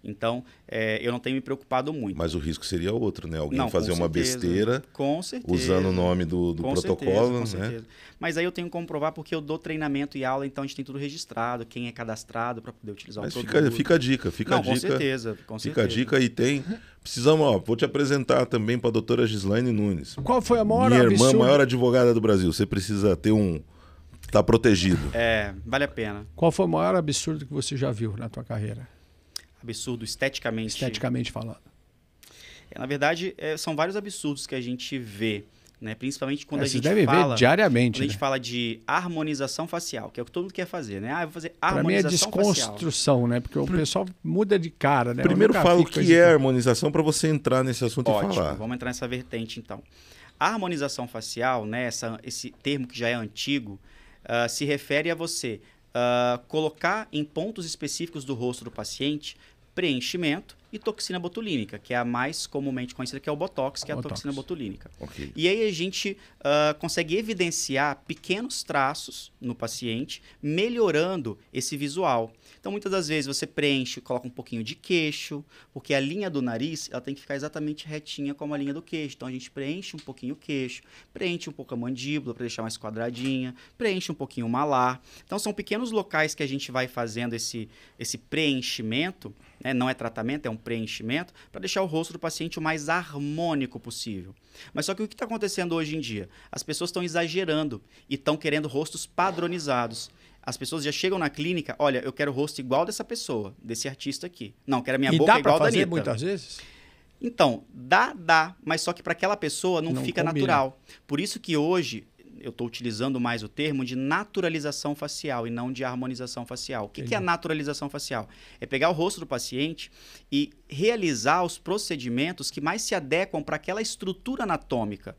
Então, é, eu não tenho me preocupado muito. Mas o risco seria outro, né? Alguém não, fazer uma certeza, besteira com certeza, usando o nome do, do com protocolo, certeza, com né? Certeza. Mas aí eu tenho que comprovar porque eu dou treinamento e aula, então a gente tem tudo registrado, quem é cadastrado para poder utilizar Mas o fica, produto. fica a dica, fica não, a dica. Com certeza, com Fica certeza. a dica e tem. Precisamos, ó, vou te apresentar também para a doutora Gislaine Nunes. Qual foi a maior Minha absurdo? irmã, maior advogada do Brasil. Você precisa ter um. Tá protegido. É, vale a pena. Qual foi o maior absurdo que você já viu na tua carreira? Absurdo esteticamente. Esteticamente falando. É, na verdade, é, são vários absurdos que a gente vê. Né? Principalmente quando É, a gente devem fala. ver diariamente. Quando a gente né? fala de harmonização facial, que é o que todo mundo quer fazer, né? Ah, eu vou fazer Pra mim é harmonização facial. desconstrução, né? Porque o pessoal muda de cara, né? Primeiro fala o que é harmonização para você entrar nesse assunto Ótimo, e falar. vamos entrar nessa vertente então. A harmonização facial, né, essa, esse termo que já é antigo, ah, se refere a você ah, colocar em pontos específicos do rosto do paciente preenchimento e toxina botulínica, que é a mais comumente conhecida, que é o Botox, que é a Botox. toxina botulínica. Ok. E aí a gente ah, consegue evidenciar pequenos traços no paciente, melhorando esse visual. Então, muitas das vezes você preenche, coloca um pouquinho de queixo, porque a linha do nariz ela tem que ficar exatamente retinha como a linha do queixo. Então, a gente preenche um pouquinho o queixo, preenche um pouco a mandíbula para deixar mais quadradinha, preenche um pouquinho o malar. Então, são pequenos locais que a gente vai fazendo esse, esse preenchimento, né? não é tratamento, é um preenchimento, para deixar o rosto do paciente o mais harmônico possível. Mas só que o que está acontecendo hoje em dia? As pessoas estão exagerando e estão querendo rostos padronizados. As pessoas já chegam na clínica, olha, eu quero o rosto igual dessa pessoa, desse artista aqui. Não, quero a minha e boca dá igual da fazer Anitta. muitas vezes? Então, dá, dá, mas só que para aquela pessoa não, Não fica combina. natural. Por isso que hoje eu estou utilizando mais o termo de naturalização facial e não de harmonização facial. O que, que é a naturalização facial? É pegar o rosto do paciente e realizar os procedimentos que mais se adequam para aquela estrutura anatômica.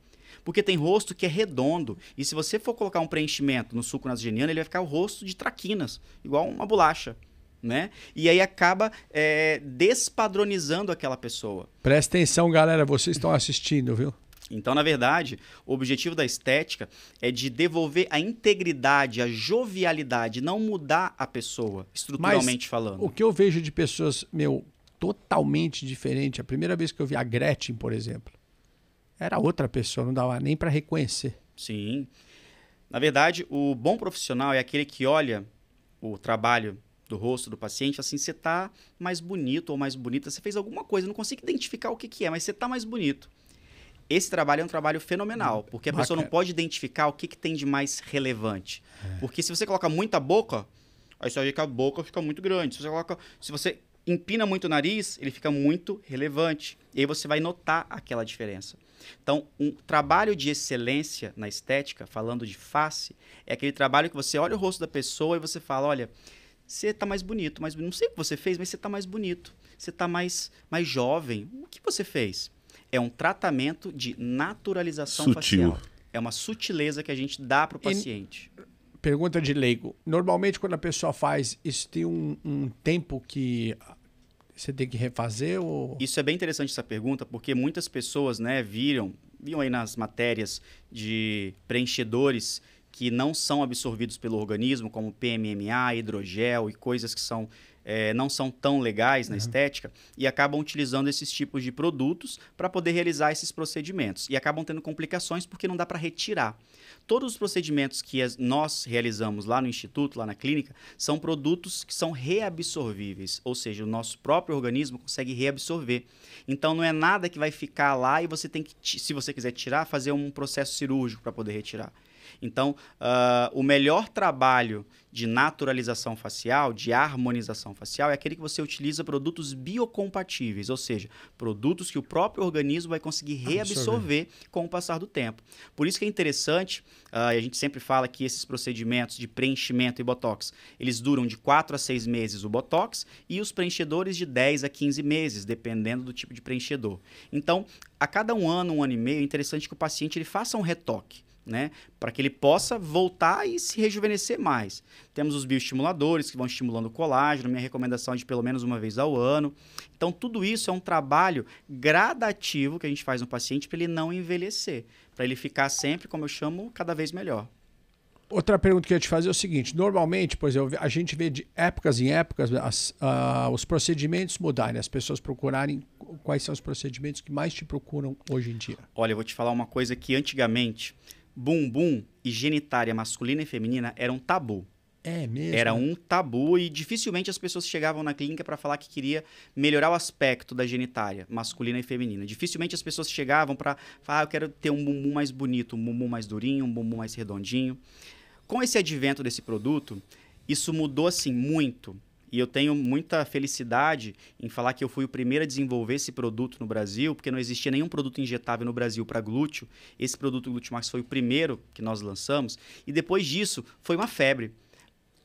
Porque tem rosto que é redondo. E se você for colocar um preenchimento no suco nasogeniano, ele vai ficar o rosto de traquinas, igual uma bolacha. Né? E aí acaba é, despadronizando aquela pessoa. Presta atenção, galera. Vocês estão assistindo, viu? Então, na verdade, o objetivo da estética é de devolver a integridade, a jovialidade, não mudar a pessoa, estruturalmente falando. O que eu vejo de pessoas, meu, totalmente diferente. A primeira vez que eu vi a Gretchen, por exemplo, era outra pessoa, não dava nem para reconhecer. Sim. Na verdade, o bom profissional é aquele que olha o trabalho do rosto do paciente, assim, você tá mais bonito ou mais bonita, você fez alguma coisa, não consigo identificar o que, que é, mas você tá mais bonito. Esse trabalho é um trabalho fenomenal, porque a pessoa não Bacana. pode identificar o que, que tem de mais relevante. Porque se você coloca muita boca, aí você vê que a boca fica muito grande. Se você coloca, se você empina muito o nariz, ele fica muito relevante. E aí você vai notar aquela diferença. Então, um trabalho de excelência na estética, falando de face, é aquele trabalho que você olha o rosto da pessoa e você fala, olha, você tá mais bonito, mais bonito. Não sei o que você fez, mas você tá mais bonito. Você tá mais, mais jovem. O que você fez? É um tratamento de naturalização Sutil. facial. É uma sutileza que a gente dá para o paciente. Pergunta de leigo. Normalmente, quando a pessoa faz, isso tem um, um tempo que você tem que refazer? Ou... Isso é bem interessante essa pergunta, porque muitas pessoas, né, viram, viram aí nas matérias de preenchedores que não são absorvidos pelo organismo, como PMMA, hidrogel e coisas que são eh, não são tão legais na estética, e acabam utilizando esses tipos de produtos para poder realizar esses procedimentos. E acabam tendo complicações porque não dá para retirar. Todos os procedimentos que as- nós realizamos lá no instituto, lá na clínica, são produtos que são reabsorvíveis, ou seja, o nosso próprio organismo consegue reabsorver. Então não é nada que vai ficar lá e você tem que, se você quiser tirar, fazer um processo cirúrgico para poder retirar. Então, ah, o melhor trabalho de naturalização facial, de harmonização facial, é aquele que você utiliza produtos biocompatíveis, ou seja, produtos que o próprio organismo vai conseguir reabsorver com o passar do tempo. Por isso que é interessante, e a gente sempre fala que esses procedimentos de preenchimento e botox, eles duram de 4 a 6 meses o botox e os preenchedores de 10 a 15 meses, dependendo do tipo de preenchedor. Então, a cada um ano, um ano e meio, é interessante que o paciente ele faça um retoque. Né, para que ele possa voltar e se rejuvenescer mais. Temos os bioestimuladores que vão estimulando o colágeno, minha recomendação é de pelo menos uma vez ao ano. Então, tudo isso é um trabalho gradativo que a gente faz no paciente para ele não envelhecer, para ele ficar sempre, como eu chamo, cada vez melhor. Outra pergunta que eu ia te fazer é o seguinte: normalmente, pois a gente vê de épocas em épocas as- ah, os procedimentos mudarem, as pessoas procurarem quais são os procedimentos que mais te procuram hoje em dia. Olha, eu vou te falar uma coisa que antigamente, bumbum e genitária masculina e feminina eram um tabu. É mesmo? Era um tabu e dificilmente as pessoas chegavam na clínica para falar que queria melhorar o aspecto da genitária, masculina e feminina. Dificilmente as pessoas chegavam para falar, ah, eu quero ter um bumbum mais bonito, um bumbum mais durinho, um bumbum mais redondinho. Com esse advento desse produto, isso mudou assim muito. E eu tenho muita felicidade em falar que eu fui o primeiro a desenvolver esse produto no Brasil, porque não existia nenhum produto injetável no Brasil para glúteo. Esse produto Glutemax foi o primeiro que nós lançamos. E depois disso, foi uma febre.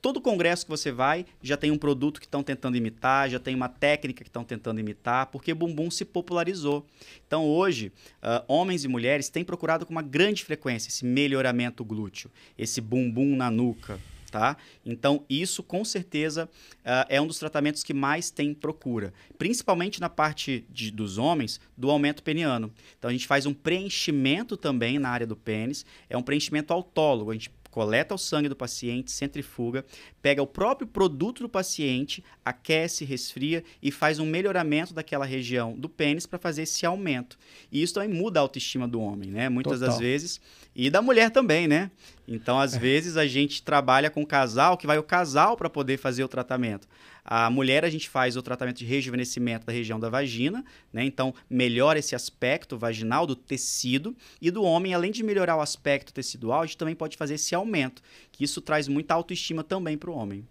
Todo congresso que você vai já tem um produto que estão tentando imitar, já tem uma técnica que estão tentando imitar, porque bumbum se popularizou. Então hoje, ah, homens e mulheres têm procurado com uma grande frequência esse melhoramento glúteo, esse bumbum na nuca. Tá? Então, isso com certeza ah, é um dos tratamentos que mais tem procura, principalmente na parte de- dos homens, do aumento peniano. Então, a gente faz um preenchimento também na área do pênis, é um preenchimento autólogo, a gente coleta o sangue do paciente, centrifuga, pega o próprio produto do paciente, aquece, resfria e faz um melhoramento daquela região do pênis para fazer esse aumento. E isso também muda a autoestima do homem, né? Muitas das Total. vezes. E da mulher também, né? Então, É. às vezes, a gente trabalha com o casal, que vai o casal para poder fazer o tratamento. A mulher, a gente faz o tratamento de rejuvenescimento da região da vagina, né? Então, melhora esse aspecto vaginal do tecido. E do homem, além de melhorar o aspecto tecidual, a gente também pode fazer esse aumento, que isso traz muita autoestima também para o homem.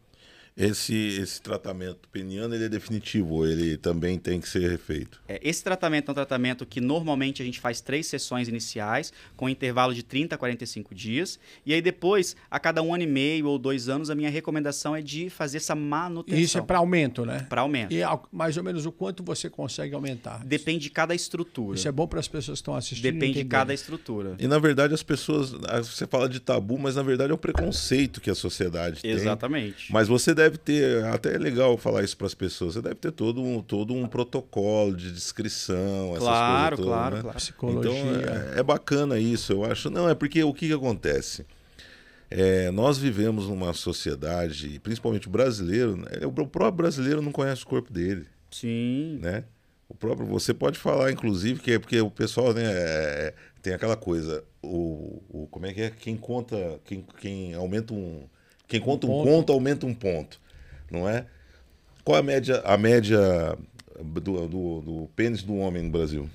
Esse, esse tratamento peniano ele é definitivo, ou ele também tem que ser refeito. É, esse tratamento é um tratamento que normalmente a gente faz três sessões iniciais, com intervalo de 30 a 45 dias. E aí depois, a cada um ano e meio ou dois anos, a minha recomendação é de fazer essa manutenção. E isso é para aumento, né? Para aumento. E ao- mais ou menos o quanto você consegue aumentar. Depende de cada estrutura. Isso é bom para as pessoas que estão assistindo. Depende de cada estrutura. E na verdade as pessoas, ah, você fala de tabu, mas na verdade é o preconceito que a sociedade tem. Exatamente. Mas você deve ter, até é legal falar isso para as pessoas, você deve ter todo um, todo um protocolo de descrição, essas Claro, coisas todas, claro, né? claro. Psicologia. Então é, é bacana isso, eu acho. Não, é porque o que, que acontece? É, nós vivemos numa sociedade, principalmente o brasileiro, né, o próprio brasileiro não conhece o corpo dele, Sim. né? O próprio, você pode falar, inclusive, que é porque o pessoal né, é- tem aquela coisa, o, o- como é que é? Quem conta, quem, quem aumenta um. Quem conta um, ponto. ponto, aumenta um ponto. não é? Qual a média, a média do, do, do pênis do homem no Brasil?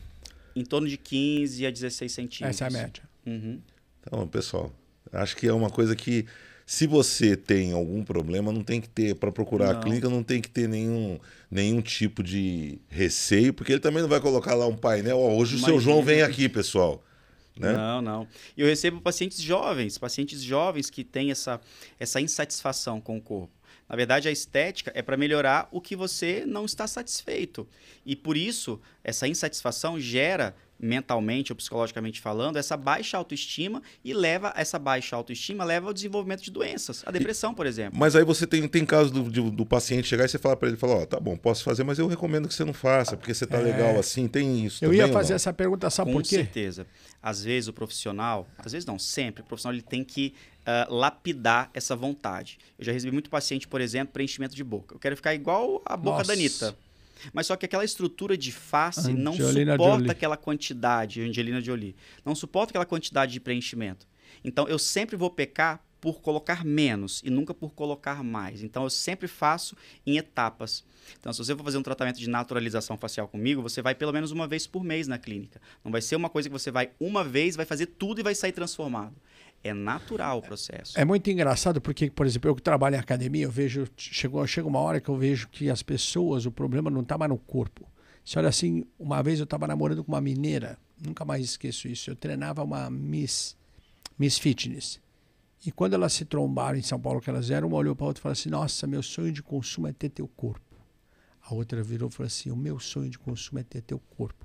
Em torno de 15 a 16 centímetros. Essa é a média. Uhum. Então, pessoal, acho que é uma coisa que se você tem algum problema, não tem que ter, para procurar Não. a clínica, não tem que ter nenhum, nenhum tipo de receio, porque ele também não vai colocar lá um painel, ó, hoje o seu Imagina. João vem aqui, pessoal. Né? Não, não. E eu recebo pacientes jovens, pacientes jovens que têm essa, essa insatisfação com o corpo. Na verdade, a estética é para melhorar o que você não está satisfeito. E por isso, essa insatisfação gera, mentalmente ou psicologicamente falando, essa baixa autoestima e leva essa baixa autoestima leva ao desenvolvimento de doenças. A depressão, por exemplo. Mas aí você tem, tem caso do, de- do paciente chegar e você fala para ele, fala, ó, tá bom, posso fazer, mas eu recomendo que você não faça, porque você tá É. legal assim, tem isso Eu também ia fazer essa pergunta, sabe Com por quê? certeza. Às vezes o profissional, às vezes não, sempre, o profissional ele tem que ah, lapidar essa vontade. Eu já recebi muito paciente, por exemplo, preenchimento de boca. Eu quero ficar igual a boca Nossa. da Anitta. Mas só que aquela estrutura de face não Angelina suporta Jolie. aquela quantidade, Angelina Jolie, não suporta aquela quantidade de preenchimento. Então eu sempre vou pecar por colocar menos e nunca por colocar mais. Então eu sempre faço em etapas. Então se você for fazer um tratamento de naturalização facial comigo, você vai pelo menos uma vez por mês na clínica. Não vai ser uma coisa que você vai uma vez, vai fazer tudo e vai sair transformado. É natural o processo. É muito engraçado porque, por exemplo, eu que trabalho em academia, eu vejo, chegou, chega uma hora que eu vejo que as pessoas, o problema não está mais no corpo. Você olha assim, uma vez eu estava namorando com uma mineira, nunca mais esqueço isso, eu treinava uma Miss, Miss Fitness. E quando elas se trombaram em São Paulo, que elas eram, uma olhou para a outra e falou assim, nossa, meu sonho de consumo é ter teu corpo. A outra virou e falou assim, o meu sonho de consumo é ter teu corpo.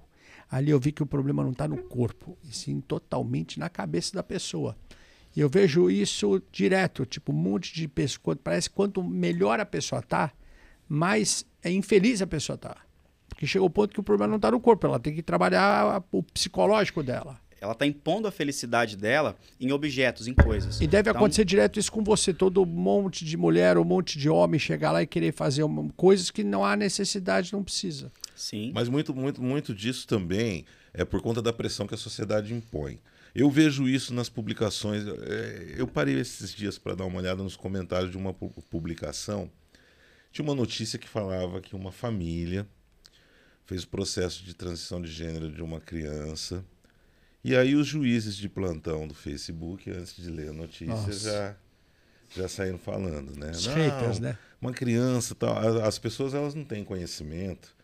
Ali eu vi que o problema não está no corpo, e sim totalmente na cabeça da pessoa. E eu vejo isso direto, tipo, um monte de pessoas. Parece que quanto melhor a pessoa tá, mais é infeliz a pessoa tá. Porque chega o ponto que o problema não está no corpo, ela tem que trabalhar o psicológico dela. Ela está impondo a felicidade dela em objetos, em coisas. E deve Então, acontecer direto isso com você. Todo monte de mulher ou um monte de homem chegar lá e querer fazer uma- coisas que não há necessidade, não precisa. Sim. Mas muito, muito, muito disso também é por conta da pressão que a sociedade impõe. Eu vejo isso nas publicações. é, Eu parei esses dias para dar uma olhada nos comentários de uma pu- publicação. Tinha uma notícia que falava que uma família fez o processo de transição de gênero de uma criança. E aí os juízes de plantão do Facebook, antes de ler a notícia, Nossa. já, já saíram falando, né? Os Não, haters, né? uma criança tal as pessoas elas não têm conhecimento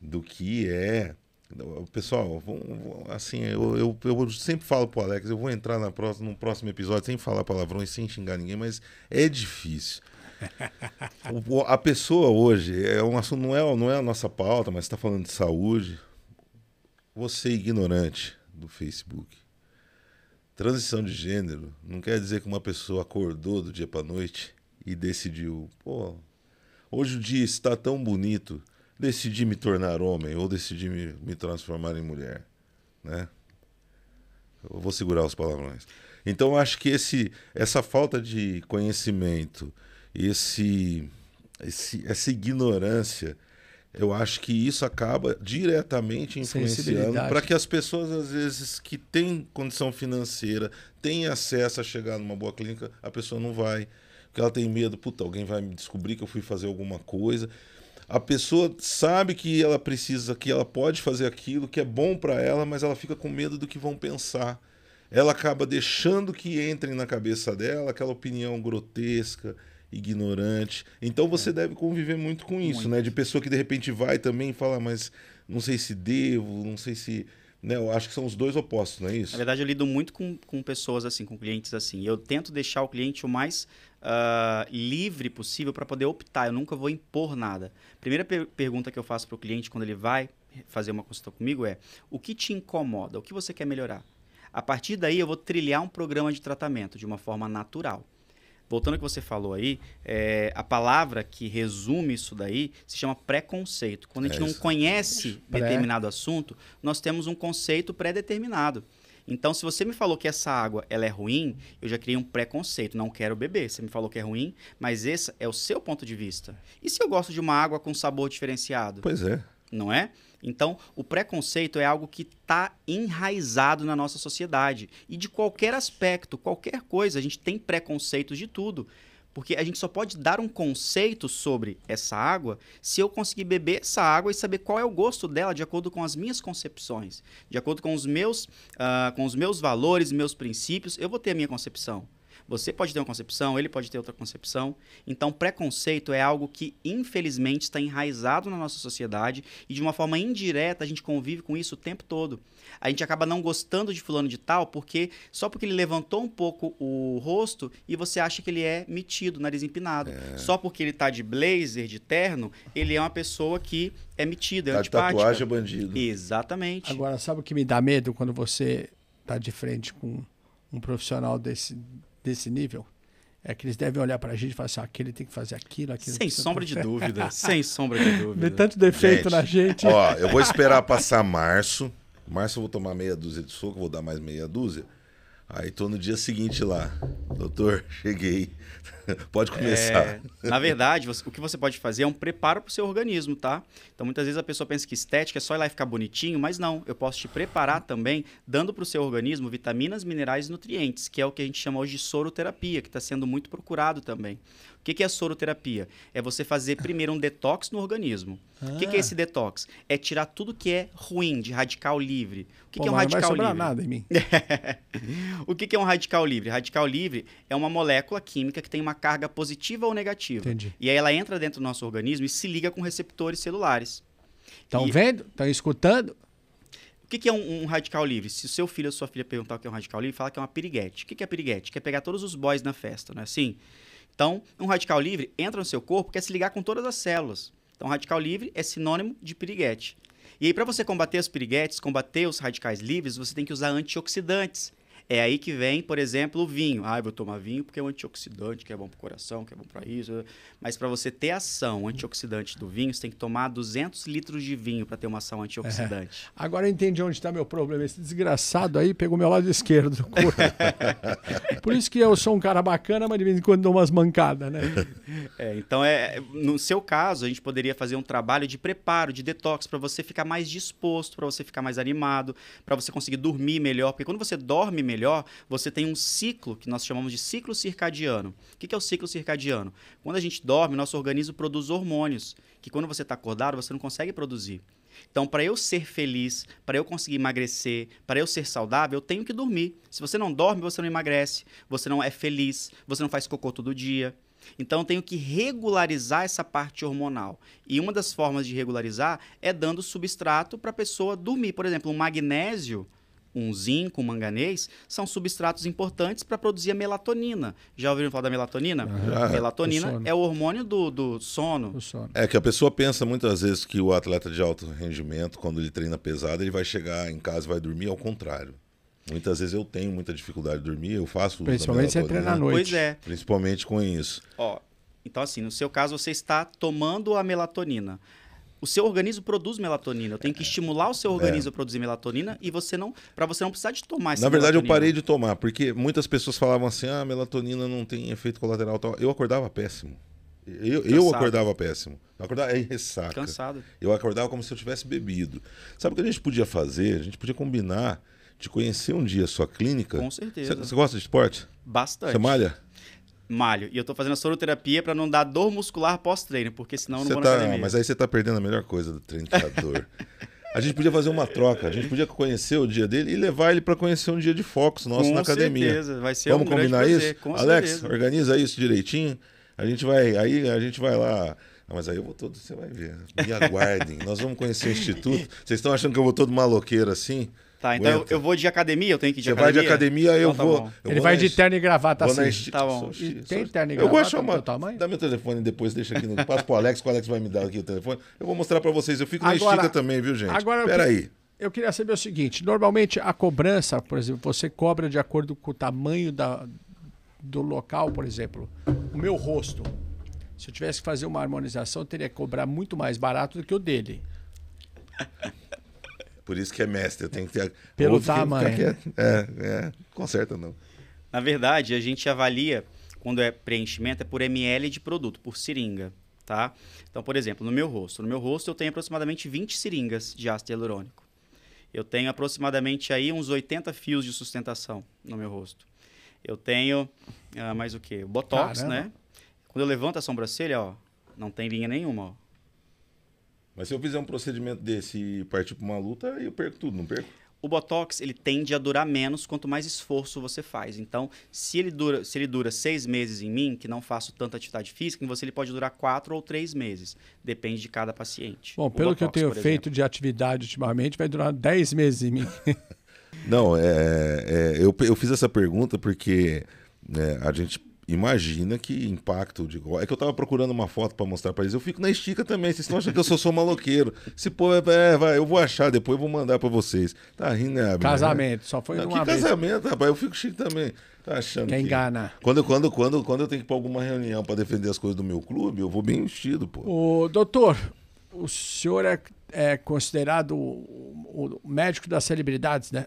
do que é pessoal assim eu, eu, eu sempre falo pro Alex eu vou entrar na próxima, no próximo episódio sem falar palavrões sem xingar ninguém mas é difícil. [laughs] O- o- a pessoa hoje é um assunto não é não é a nossa pauta mas está falando de saúde. Você ignorante do Facebook. Transição de gênero não quer dizer que uma pessoa acordou do dia para noite e decidiu, pô, hoje o dia está tão bonito, decidi me tornar homem ou decidi me, me transformar em mulher, né? Eu vou segurar os palavrões. Então eu acho que esse, essa falta de conhecimento, esse, esse, essa ignorância, eu acho que isso acaba diretamente influenciando para que as pessoas, às vezes, que têm condição financeira, têm acesso a chegar numa boa clínica, a pessoa não vai. Porque ela tem medo, puta, alguém vai me descobrir que eu fui fazer alguma coisa. A pessoa sabe que ela precisa, que ela pode fazer aquilo, que é bom para ela, mas ela fica com medo do que vão pensar. Ela acaba deixando que entrem na cabeça dela aquela opinião grotesca, ignorante. Então você deve conviver muito com isso, Muito. né? De pessoa que de repente vai também e fala, mas não sei se devo, não sei se. Né? Eu acho que são os dois opostos, não é isso? Na verdade, eu lido muito com, com pessoas assim, com clientes assim. Eu tento deixar o cliente o mais ah, livre possível para poder optar. Eu nunca vou impor nada. Primeira per- pergunta que eu faço para o cliente quando ele vai fazer uma consulta comigo é: o que te incomoda? O que você quer melhorar? A partir daí, eu vou trilhar um programa de tratamento de uma forma natural. Voltando ao que você falou aí, é, a palavra que resume isso daí se chama preconceito. Quando a gente É não conhece Pré. determinado assunto, nós temos um conceito pré-determinado. Então, se você me falou que essa água ela é ruim, eu já criei um preconceito, não quero beber. Você me falou que é ruim, mas esse é o seu ponto de vista. E se eu gosto de uma água com sabor diferenciado? Pois é. não é? Então, o preconceito é algo que está enraizado na nossa sociedade. E de qualquer aspecto, qualquer coisa, a gente tem preconceitos de tudo. Porque a gente só pode dar um conceito sobre essa água se eu conseguir beber essa água e saber qual é o gosto dela de acordo com as minhas concepções, de acordo com os meus, uh, com os meus valores, meus princípios, eu vou ter a minha concepção. Você pode ter uma concepção, ele pode ter outra concepção. Então, preconceito é algo que, infelizmente, está enraizado na nossa sociedade e, de uma forma indireta, a gente convive com isso o tempo todo. A gente acaba não gostando de fulano de tal porque só porque ele levantou um pouco o rosto e você acha que ele é metido, nariz empinado. É. Só porque ele está de blazer, de terno, ele é uma pessoa que é metida, é tá antipática. tatuagem é bandido. Exatamente. Agora, sabe o que me dá medo quando você está de frente com um profissional desse desse nível, é que eles devem olhar para a gente e falar assim: ah, aquele tem que fazer aquilo, aquilo. Sem sombra de dúvida, [laughs] sem sombra de dúvida. Vê tanto defeito gente, na gente. Ó, eu vou esperar passar março. Março eu vou tomar meia dúzia de soco, vou dar mais meia dúzia. Aí tô no dia seguinte lá. Doutor, [laughs] cheguei. [laughs] pode começar. É, na verdade, você, o que você pode fazer é um preparo para o seu organismo, tá? Então, muitas vezes a pessoa pensa que estética é só ir lá e ficar bonitinho, mas não. Eu posso te preparar também, dando para o seu organismo vitaminas, minerais e nutrientes, que é o que a gente chama hoje de soroterapia, que está sendo muito procurado também. O que, que é soroterapia? É você fazer primeiro um detox no organismo. Ah. O que, que, é esse detox? É tirar tudo que é ruim, de radical livre. O que, Pô, que é um radical não vai livre? nada em mim. [laughs] o que, que é um radical livre? Radical livre é uma molécula química que tem uma carga positiva ou negativa. Entendi. E aí ela entra dentro do nosso organismo e se liga com receptores celulares. Estão e... vendo? Estão escutando? O que, que é um, um, radical livre? Se o seu filho ou sua filha perguntar o que é um radical livre, fala que é uma piriguete. O que, que é piriguete? Quer pegar todos os boys na festa, não é assim? Então, um radical livre entra no seu corpo, quer se ligar com todas as células. Então, radical livre é sinônimo de piriguete. E aí, para você combater os piriguetes, combater os radicais livres, você tem que usar antioxidantes. É aí que vem, por exemplo, o vinho. Ah, eu vou tomar vinho porque é um antioxidante, que é bom para o coração, que é bom para isso. Mas para você ter ação antioxidante do vinho, você tem que tomar 200 litros de vinho para ter uma ação antioxidante. É. Agora eu entendi onde está meu problema. Esse desgraçado aí pegou meu lado esquerdo [laughs] por isso que eu sou um cara bacana, mas de vez em quando dou umas mancadas, né? [laughs] É, então, é, no seu caso, a gente poderia fazer um trabalho de preparo, de detox, para você ficar mais disposto, para você ficar mais animado, para você conseguir dormir melhor. Porque quando você dorme melhor, melhor, você tem um ciclo que nós chamamos de ciclo circadiano. O que é o ciclo circadiano? Quando a gente dorme, nosso organismo produz hormônios, que quando você está acordado, você não consegue produzir. Então, para eu ser feliz, para eu conseguir emagrecer, para eu ser saudável, eu tenho que dormir. Se você não dorme, você não emagrece, você não é feliz, você não faz cocô todo dia. Então, eu tenho que regularizar essa parte hormonal. E uma das formas de regularizar é dando substrato para a pessoa dormir. Por exemplo, um magnésio um zinco, um manganês, são substratos importantes para produzir a melatonina. Já ouviram falar da melatonina? Uhum. Melatonina é o hormônio do, do sono. sono. É que a pessoa pensa muitas vezes que o atleta de alto rendimento, quando ele treina pesado, ele vai chegar em casa e vai dormir, ao contrário. Muitas vezes eu tenho muita dificuldade de dormir, eu faço Principalmente você treina à noite. Pois é. Principalmente com isso. Ó, então assim, no seu caso você está tomando a melatonina o seu organismo produz melatonina. Eu tenho que estimular o seu organismo é. a produzir melatonina e você não, para você não precisar de tomar essa Na verdade, melatonina. eu parei de tomar porque muitas pessoas falavam assim: "Ah, melatonina não tem efeito colateral". Eu acordava péssimo. Eu, eu acordava péssimo. Eu acordava é ressaca. Cansado. Eu acordava como se eu tivesse bebido. Sabe o que a gente podia fazer? A gente podia combinar de conhecer um dia a sua clínica. Com certeza. Você, você gosta de esporte? Bastante. Você malha? Malho. E eu tô fazendo a soroterapia para não dar dor muscular pós-treino, porque senão eu não você vou tá, na academia. Mas aí você tá perdendo a melhor coisa do treino de dor. A gente podia fazer uma troca, a gente podia conhecer o dia dele e levar ele para conhecer um dia de focos nosso Com na academia. Certeza. Vai ser Vamos um combinar isso? Com Alex, certeza. organiza isso direitinho. A gente vai, aí a gente vai lá. Ah, mas aí eu vou todo, você vai ver. Me aguardem. Nós vamos conhecer o instituto. Vocês estão achando que eu vou todo maloqueiro assim? Tá, então eu, eu, vou de academia, eu tenho que ir de Você academia? vai de academia, eu então, vou. Tá eu Ele vou vai de terno e gravata assim. Tá bom. E tem terno e eu gravata vou chamar. tamanho? Dá meu telefone depois, deixa aqui no. [laughs] Passa pro Alex, o Alex vai me dar aqui o telefone. Eu vou mostrar para vocês. Eu fico agora, na estica também, viu, gente? Agora, Pera aí. Eu queria saber o seguinte: normalmente a cobrança, por exemplo, você cobra de acordo com o tamanho da, do local, por exemplo. O meu rosto. Se eu tivesse que fazer uma harmonização, eu teria que cobrar muito mais barato do que o dele. [laughs] Por isso que é mestre, eu tenho que ter. Pelo tamanho. É, é, conserta não. Na verdade, a gente avalia, quando é preenchimento, é por ml de produto, por seringa. Tá? Então, por exemplo, no meu rosto. No meu rosto eu tenho aproximadamente 20 seringas de ácido hialurônico. Eu tenho aproximadamente aí uns 80 fios de sustentação no meu rosto. Eu tenho uh, mais o quê? Botox, Caramba. né? Quando eu levanto a sobrancelha, ó, não tem linha nenhuma, ó. Mas se eu fizer um procedimento desse e partir para uma luta, aí eu perco tudo, não perco? O Botox, ele tende a durar menos quanto mais esforço você faz. Então, se ele dura, se ele dura seis meses em mim, que não faço tanta atividade física, em você ele pode durar quatro ou três meses. Depende de cada paciente. Bom, O pelo que eu Botox, tenho feito exemplo. de atividade ultimamente, vai durar 10 meses em mim. [laughs] Não, é, é, eu, eu fiz essa pergunta porque né, a gente imagina que impacto de gol. É que eu tava procurando uma foto para mostrar para eles. Eu fico na estica também. Vocês estão achando que eu sou maloqueiro. Se pô, é, é, vai, eu vou achar, depois eu vou mandar para vocês. Tá rindo, né? Casamento, só foi Não, uma que vez. casamento, rapaz? Eu fico chique também. Tá achando Quer que... enganar. Quando, quando, quando, quando eu tenho que ir pra alguma reunião para defender as coisas do meu clube, eu vou bem vestido, pô. O doutor, o senhor é, é considerado o, o médico das celebridades, né?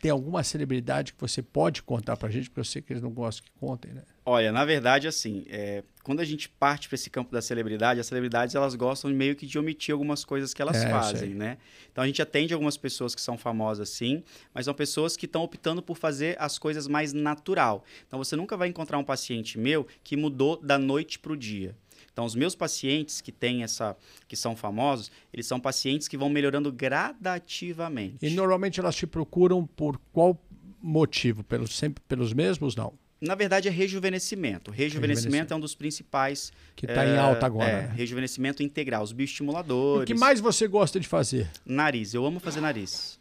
Tem alguma celebridade que você pode contar pra gente? Porque eu sei que eles não gostam que contem, né? Olha, na verdade, assim, é, quando a gente parte para esse campo da celebridade, as celebridades elas gostam meio que de omitir algumas coisas que elas É, fazem, né? Então a gente atende algumas pessoas que são famosas, sim, mas são pessoas que estão optando por fazer as coisas mais natural. Então você nunca vai encontrar um paciente meu que mudou da noite para o dia. Então os meus pacientes que têm essa, que são famosos, eles são pacientes que vão melhorando gradativamente. E normalmente elas te procuram por qual motivo? Pelos, sempre pelos mesmos? Não. Na verdade, é rejuvenescimento. Rejuvenescimento é um dos principais. Que está é, em alta agora. é, né? rejuvenescimento integral. Os O bioestimuladores. que mais você gosta de fazer? Nariz. Eu amo fazer nariz.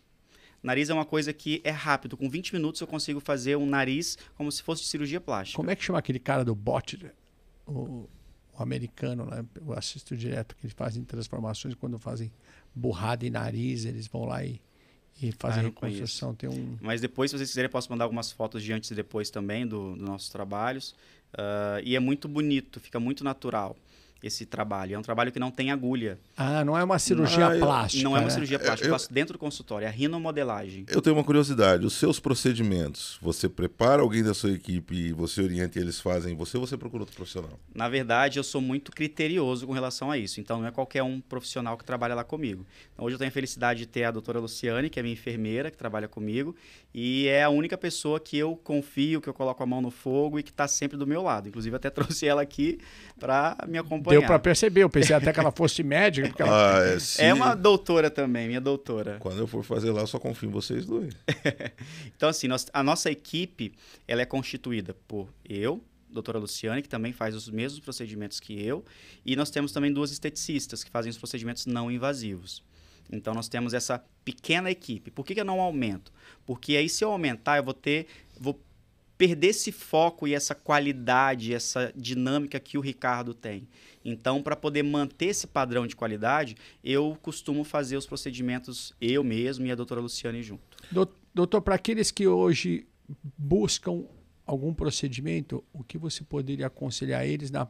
Nariz é uma coisa que é rápido. Com 20 minutos eu consigo fazer um nariz como se fosse cirurgia plástica. Como é que chama aquele cara do bot? né? O, o americano, né? Eu assisto direto que eles fazem transformações quando fazem burrada em nariz, eles vão lá e, e fazem Ah, reconstrução. Tem um. Mas depois, se vocês quiserem, eu posso mandar algumas fotos de antes e depois também do- dos nossos trabalhos. Ah, e é muito bonito, fica muito natural esse trabalho. É um trabalho que não tem agulha. Ah, não é uma cirurgia Ah, eu- plástica. não é uma né? cirurgia plástica, eu, eu- faço dentro do consultório. É a rinomodelagem. Eu tenho uma curiosidade. Os seus procedimentos, você prepara alguém da sua equipe e você orienta e eles fazem você ou você procura outro profissional? Na verdade, eu sou muito criterioso com relação a isso. Então, não é qualquer um profissional que trabalha lá comigo. Então, hoje eu tenho a felicidade de ter a doutora Luciane, que é minha enfermeira, que trabalha comigo. E é a única pessoa que eu confio, que eu coloco a mão no fogo e que está sempre do meu lado. Inclusive, até [laughs] trouxe ela aqui para me acompanhar. Deu para perceber, eu pensei até que ela fosse médica. Porque ela... Ah, é, [laughs] se... É uma doutora também, minha doutora. Quando eu for fazer lá, eu só confio em vocês dois. [laughs] Então, assim, nós- a nossa equipe ela é constituída por eu, doutora Luciane, que também faz os mesmos procedimentos que eu, e nós temos também duas esteticistas que fazem os procedimentos não invasivos. Então, nós temos essa pequena equipe. Por que, que eu não aumento? Porque aí, se eu aumentar, eu vou ter. Vou perder esse foco e essa qualidade, essa dinâmica que o Ricardo tem. Então, para poder manter esse padrão de qualidade, eu costumo fazer os procedimentos eu mesmo e a doutora Luciane junto. Dou- Doutor, para aqueles que hoje buscam algum procedimento, o que você poderia aconselhar eles na,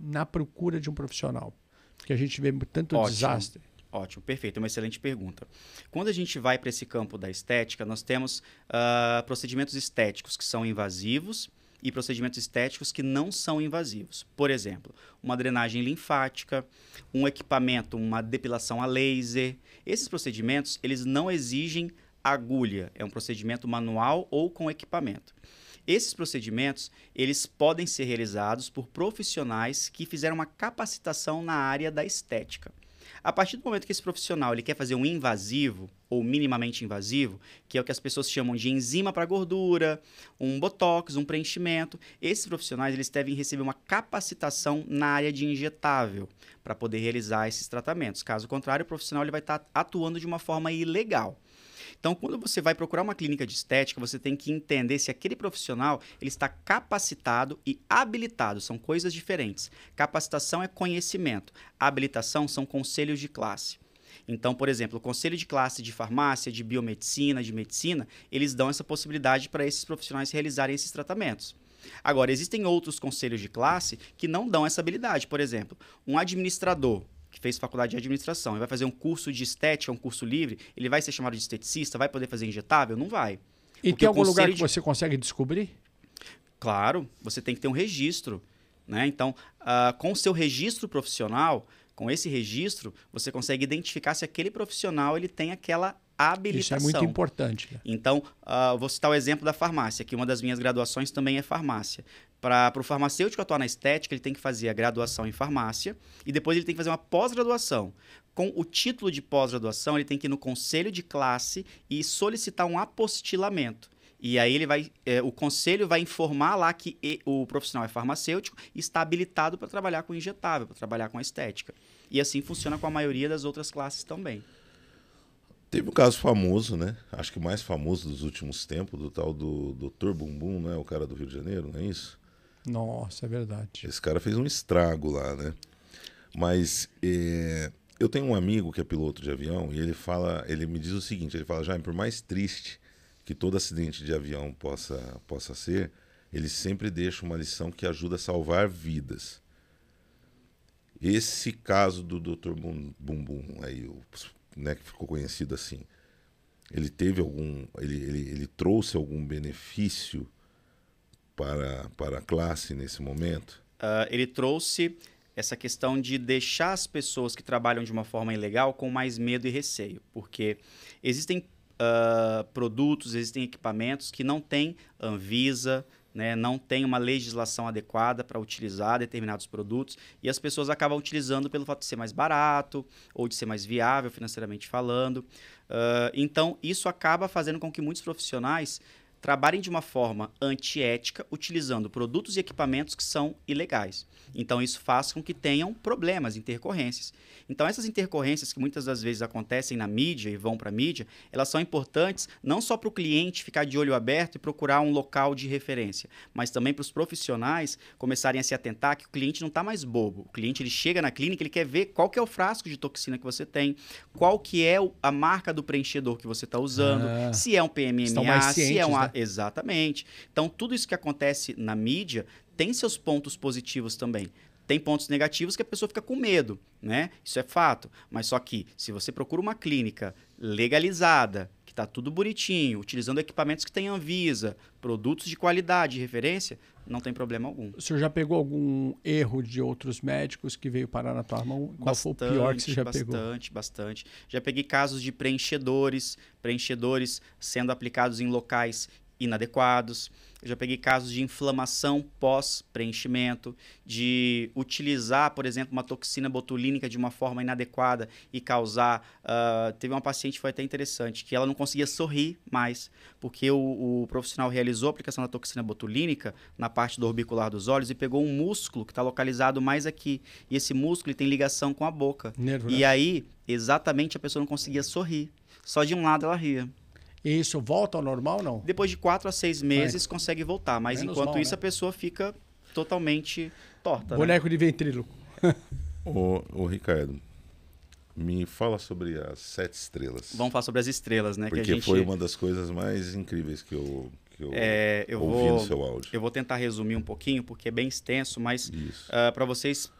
na procura de um profissional? Porque a gente vê tanto Ótimo. desastre. Ótimo, perfeito, é uma excelente pergunta. Quando a gente vai para esse campo da estética, nós temos ah, procedimentos estéticos que são invasivos e procedimentos estéticos que não são invasivos. Por exemplo, uma drenagem linfática, um equipamento, uma depilação a laser. Esses procedimentos, eles não exigem agulha, é um procedimento manual ou com equipamento. Esses procedimentos, eles podem ser realizados por profissionais que fizeram uma capacitação na área da estética. A partir do momento que esse profissional ele quer fazer um invasivo ou minimamente invasivo, que é o que as pessoas chamam de enzima para gordura, um botox, um preenchimento, esses profissionais eles devem receber uma capacitação na área de injetável para poder realizar esses tratamentos. Caso contrário, o profissional ele vai estar atuando de uma forma ilegal. Então, quando você vai procurar uma clínica de estética, você tem que entender se aquele profissional ele está capacitado e habilitado. São coisas diferentes. Capacitação é conhecimento. Habilitação são conselhos de classe. Então, por exemplo, o conselho de classe de farmácia, de biomedicina, de medicina, eles dão essa possibilidade para esses profissionais realizarem esses tratamentos. Agora, existem outros conselhos de classe que não dão essa habilidade. Por exemplo, um administrador fez faculdade de administração e vai fazer um curso de estética, um curso livre, ele vai ser chamado de esteticista, vai poder fazer injetável? Não vai. E Porque tem algum lugar que de- você consegue descobrir? Claro, você tem que ter um registro. Né? Então, ah, com o seu registro profissional, com esse registro, você consegue identificar se aquele profissional ele tem aquela habilitação. Isso é muito importante. né? Então, uh, vou citar o exemplo da farmácia, que uma das minhas graduações também é farmácia. Para o farmacêutico atuar na estética, ele tem que fazer a graduação em farmácia e depois ele tem que fazer uma pós-graduação. Com o título de pós-graduação, ele tem que ir no conselho de classe e solicitar um apostilamento. E aí ele vai, é, o conselho vai informar lá que o profissional é farmacêutico e está habilitado para trabalhar com injetável, para trabalhar com estética. E assim funciona com a maioria das outras classes também. Teve um caso famoso, né? Acho que o mais famoso dos últimos tempos, do tal do Dr. Bumbum, né? O cara do Rio de Janeiro, não é isso? Nossa, é verdade. Esse cara fez um estrago lá, né? Mas é, eu tenho um amigo que é piloto de avião e ele fala, ele me diz o seguinte, ele fala, Jaime, por mais triste que todo acidente de avião possa, possa ser, ele sempre deixa uma lição que ajuda a salvar vidas. Esse caso do Dr. Bum Bum, Bum aí, né, que ficou conhecido assim, ele teve algum, ele, ele, ele trouxe algum benefício para, para a classe nesse momento? Ah, ele trouxe essa questão de deixar as pessoas que trabalham de uma forma ilegal com mais medo e receio, porque existem ah, produtos, existem equipamentos que não têm Anvisa, né, não tem uma legislação adequada para utilizar determinados produtos e as pessoas acabam utilizando pelo fato de ser mais barato ou de ser mais viável financeiramente falando. Ah, então, isso acaba fazendo com que muitos profissionais trabalhem de uma forma antiética, utilizando produtos e equipamentos que são ilegais. Então, isso faz com que tenham problemas, intercorrências. Então, essas intercorrências que muitas das vezes acontecem na mídia e vão para a mídia, elas são importantes não só para o cliente ficar de olho aberto e procurar um local de referência, mas também para os profissionais começarem a se atentar que o cliente não está mais bobo. O cliente ele chega na clínica, ele quer ver qual que é o frasco de toxina que você tem, qual que é a marca do preenchedor que você está usando, Ah. se é um PMMA, se é um... né? Exatamente. Então, tudo isso que acontece na mídia tem seus pontos positivos também. Tem pontos negativos que a pessoa fica com medo, né? Isso é fato. Mas só que, se você procura uma clínica legalizada, que está tudo bonitinho, utilizando equipamentos que têm Anvisa, produtos de qualidade e referência, não tem problema algum. O senhor já pegou algum erro de outros médicos que veio parar na tua mão? Qual foi o pior que você já bastante, pegou? Bastante, bastante. Já peguei casos de preenchedores, preenchedores sendo aplicados em locais inadequados. Eu já peguei casos de inflamação pós-preenchimento, de utilizar, por exemplo, uma toxina botulínica de uma forma inadequada e causar. ah, teve uma paciente que foi até interessante, que ela não conseguia sorrir mais, porque o, o profissional realizou a aplicação da toxina botulínica na parte do orbicular dos olhos e pegou um músculo que está localizado mais aqui. E esse músculo tem ligação com a boca. Nervo, E aí, exatamente, a pessoa não conseguia sorrir. Só de um lado ela ria. E isso volta ao normal não? Depois de quatro a seis meses consegue voltar, mas Menos enquanto mal, isso né? a pessoa fica totalmente torta. né? Boneco de ventríloco. [laughs] Ô, ô, Ricardo, me fala sobre as sete estrelas. Vamos falar sobre as estrelas, né? que Porque a gente, foi uma das coisas mais incríveis que eu, que eu é, eu ouvi vou, no seu áudio. eu vou tentar resumir um pouquinho porque é bem extenso, mas Isso. para vocês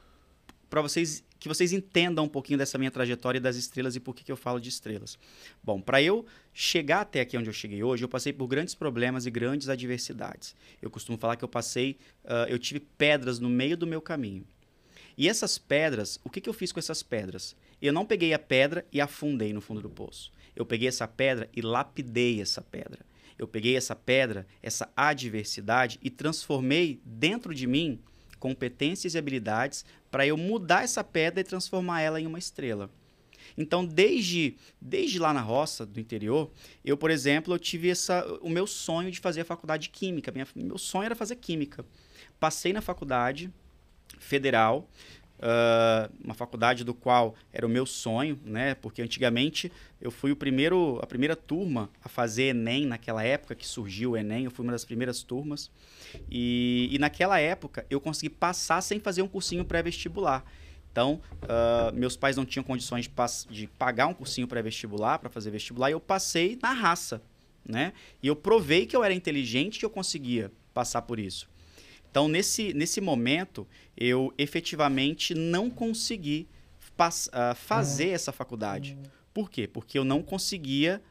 para vocês que vocês entendam um pouquinho dessa minha trajetória e das estrelas e por que, que eu falo de estrelas. Bom, para eu chegar até aqui onde eu cheguei hoje, eu passei por grandes problemas e grandes adversidades. Eu costumo falar que eu passei, ah, eu tive pedras no meio do meu caminho. E essas pedras, o que, que eu fiz com essas pedras? Eu não peguei a pedra e afundei no fundo do poço. Eu peguei essa pedra e lapidei essa pedra. Eu peguei essa pedra, essa adversidade e transformei dentro de mim competências e habilidades para eu mudar essa pedra e transformar ela em uma estrela. Então, desde, desde lá na roça do interior, eu, por exemplo, eu tive essa, o meu sonho de fazer a faculdade de química. Minha, meu sonho era fazer química. Passei na faculdade federal, ah, uma faculdade do qual era o meu sonho, né? Porque antigamente eu fui o primeiro, a primeira turma a fazer Enem naquela época que surgiu o Enem. Eu fui uma das primeiras turmas e, e naquela época eu consegui passar sem fazer um cursinho pré-vestibular. Então, ah, meus pais não tinham condições de, de pagar um cursinho pré-vestibular para fazer vestibular e eu passei na raça, né? E eu provei que eu era inteligente que eu conseguia passar por isso. Então, nesse, nesse momento, eu efetivamente não consegui ah, fazer essa faculdade. Por quê? Porque eu não conseguia,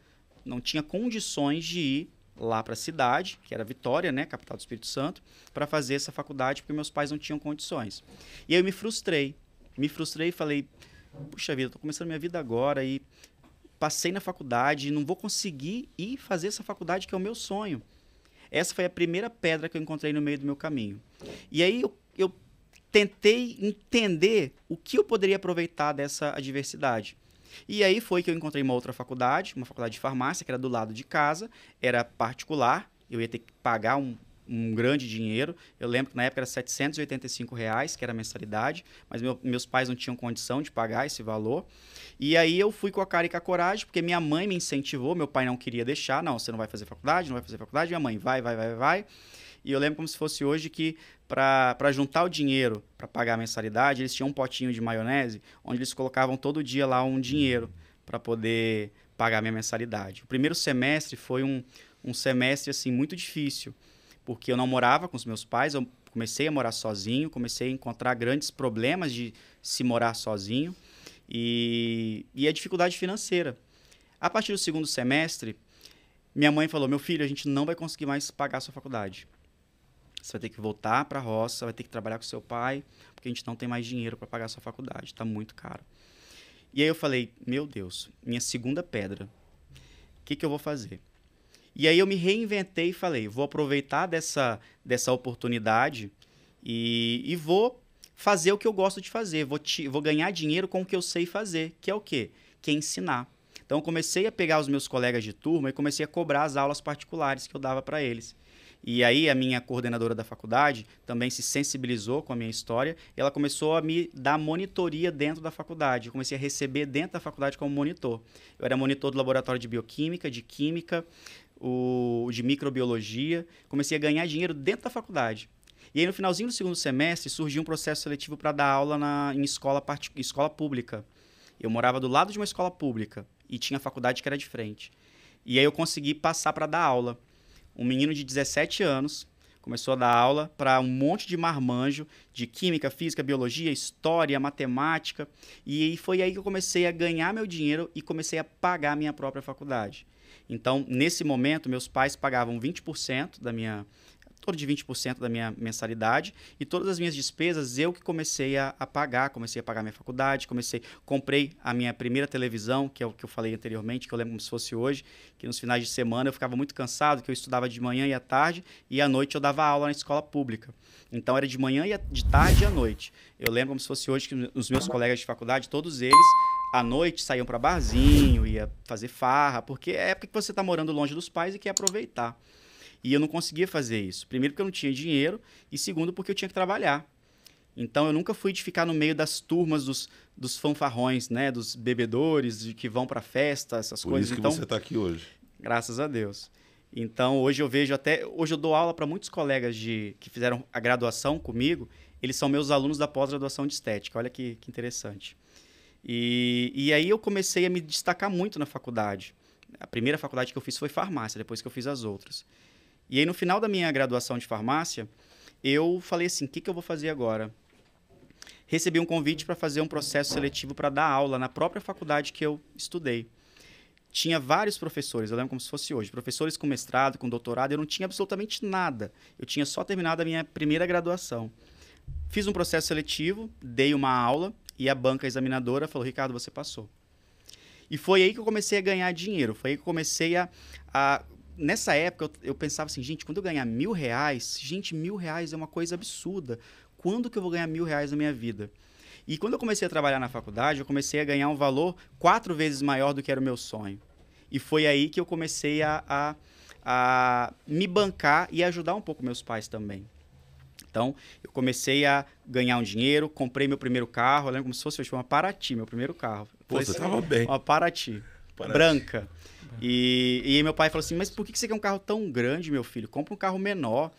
não tinha condições de ir lá para a cidade, que era Vitória, né, capital do Espírito Santo, para fazer essa faculdade, porque meus pais não tinham condições. E eu me frustrei. Me frustrei e falei, puxa vida, estou começando minha vida agora e passei na faculdade e não vou conseguir ir fazer essa faculdade que é o meu sonho. Essa foi a primeira pedra que eu encontrei no meio do meu caminho. E aí eu, eu tentei entender o que eu poderia aproveitar dessa adversidade. E aí foi que eu encontrei uma outra faculdade, uma faculdade de farmácia, que era do lado de casa, era particular, eu ia ter que pagar um, um grande dinheiro. Eu lembro que na época era 785 reais, que era a mensalidade, mas meu, meus pais não tinham condição de pagar esse valor. E aí eu fui com a cara e com a coragem, porque minha mãe me incentivou, meu pai não queria deixar, não, você não vai fazer faculdade, não vai fazer faculdade, minha mãe vai, vai, vai, vai. E eu lembro como se fosse hoje que para juntar o dinheiro para pagar a mensalidade, eles tinham um potinho de maionese, onde eles colocavam todo dia lá um dinheiro para poder pagar minha mensalidade. O primeiro semestre foi um, um semestre assim muito difícil, porque eu não morava com os meus pais, eu comecei a morar sozinho, comecei a encontrar grandes problemas de se morar sozinho e, e a dificuldade financeira. A partir do segundo semestre, minha mãe falou: Meu filho, a gente não vai conseguir mais pagar a sua faculdade. Você vai ter que voltar para a roça, vai ter que trabalhar com seu pai, porque a gente não tem mais dinheiro para pagar a sua faculdade, está muito caro. E aí eu falei: Meu Deus, minha segunda pedra, o que, que eu vou fazer? E aí eu me reinventei e falei: Vou aproveitar dessa, dessa oportunidade e, e vou fazer o que eu gosto de fazer. Vou, te, vou ganhar dinheiro com o que eu sei fazer, que é o quê? Que é ensinar. Então comecei a pegar os meus colegas de turma e comecei a cobrar as aulas particulares que eu dava para eles. E aí a minha coordenadora da faculdade também se sensibilizou com a minha história e ela começou a me dar monitoria dentro da faculdade. Eu comecei a receber dentro da faculdade como monitor. Eu era monitor do laboratório de bioquímica, de química, o de microbiologia. Comecei a ganhar dinheiro dentro da faculdade. E aí, no finalzinho do segundo semestre, surgiu um processo seletivo para dar aula na, em escola, part... escola pública. Eu morava do lado de uma escola pública e tinha faculdade que era de frente. E aí eu consegui passar para dar aula. Um menino de 17 anos começou a dar aula para um monte de marmanjo de química, física, biologia, história, matemática. E foi aí que eu comecei a ganhar meu dinheiro e comecei a pagar a minha própria faculdade. Então, nesse momento, meus pais pagavam 20% da minha torno de 20% da minha mensalidade e todas as minhas despesas eu que comecei a, a, pagar, comecei a pagar minha faculdade, comecei, comprei a minha primeira televisão, que é o que eu falei anteriormente, que eu lembro como se fosse hoje, que nos finais de semana eu ficava muito cansado, que eu estudava de manhã e à tarde e à noite eu dava aula na escola pública. Então era de manhã e de tarde e à noite. Eu lembro como se fosse hoje que os meus colegas de faculdade, todos eles à noite saíam para barzinho, ia fazer farra, porque é época que você está morando longe dos pais e quer aproveitar. E eu não conseguia fazer isso. Primeiro, porque eu não tinha dinheiro, e segundo, porque eu tinha que trabalhar. Então, eu nunca fui de ficar no meio das turmas dos, dos fanfarrões, né? Dos bebedores, de que vão para festa, essas Por coisas. Por isso que então, você está aqui hoje. Graças a Deus. Então, hoje eu vejo até... Hoje eu dou aula para muitos colegas de, que fizeram a graduação comigo. Eles são meus alunos da pós-graduação de estética. Olha que, que interessante. E, e aí eu comecei a me destacar muito na faculdade. A primeira faculdade que eu fiz foi farmácia, depois que eu fiz as outras. E aí, no final da minha graduação de farmácia, eu falei assim: o que, que eu vou fazer agora? Recebi um convite para fazer um processo seletivo para dar aula na própria faculdade que eu estudei. Tinha vários professores, eu lembro como se fosse hoje, professores com mestrado, com doutorado, eu não tinha absolutamente nada. Eu tinha só terminado a minha primeira graduação. Fiz um processo seletivo, dei uma aula e a banca examinadora falou: Ricardo, você passou. E foi aí que eu comecei a ganhar dinheiro, foi aí que eu comecei a, a nessa época eu, eu, pensava assim, gente, quando eu ganhar mil reais, gente, mil reais é uma coisa absurda. Quando que eu vou ganhar mil reais na minha vida? E quando eu comecei a trabalhar na faculdade, eu comecei a ganhar um valor quatro vezes maior do que era o meu sonho. E foi aí que eu comecei a, a, a me bancar e ajudar um pouco meus pais também. Então, eu comecei a ganhar um dinheiro, comprei meu primeiro carro, eu lembro como se fosse uma Paraty, meu primeiro carro. Pô, você estava bem. Uma Paraty, Paraty. branca. E, e meu pai falou assim: Mas por que você quer um carro tão grande, meu filho? Compra um carro menor.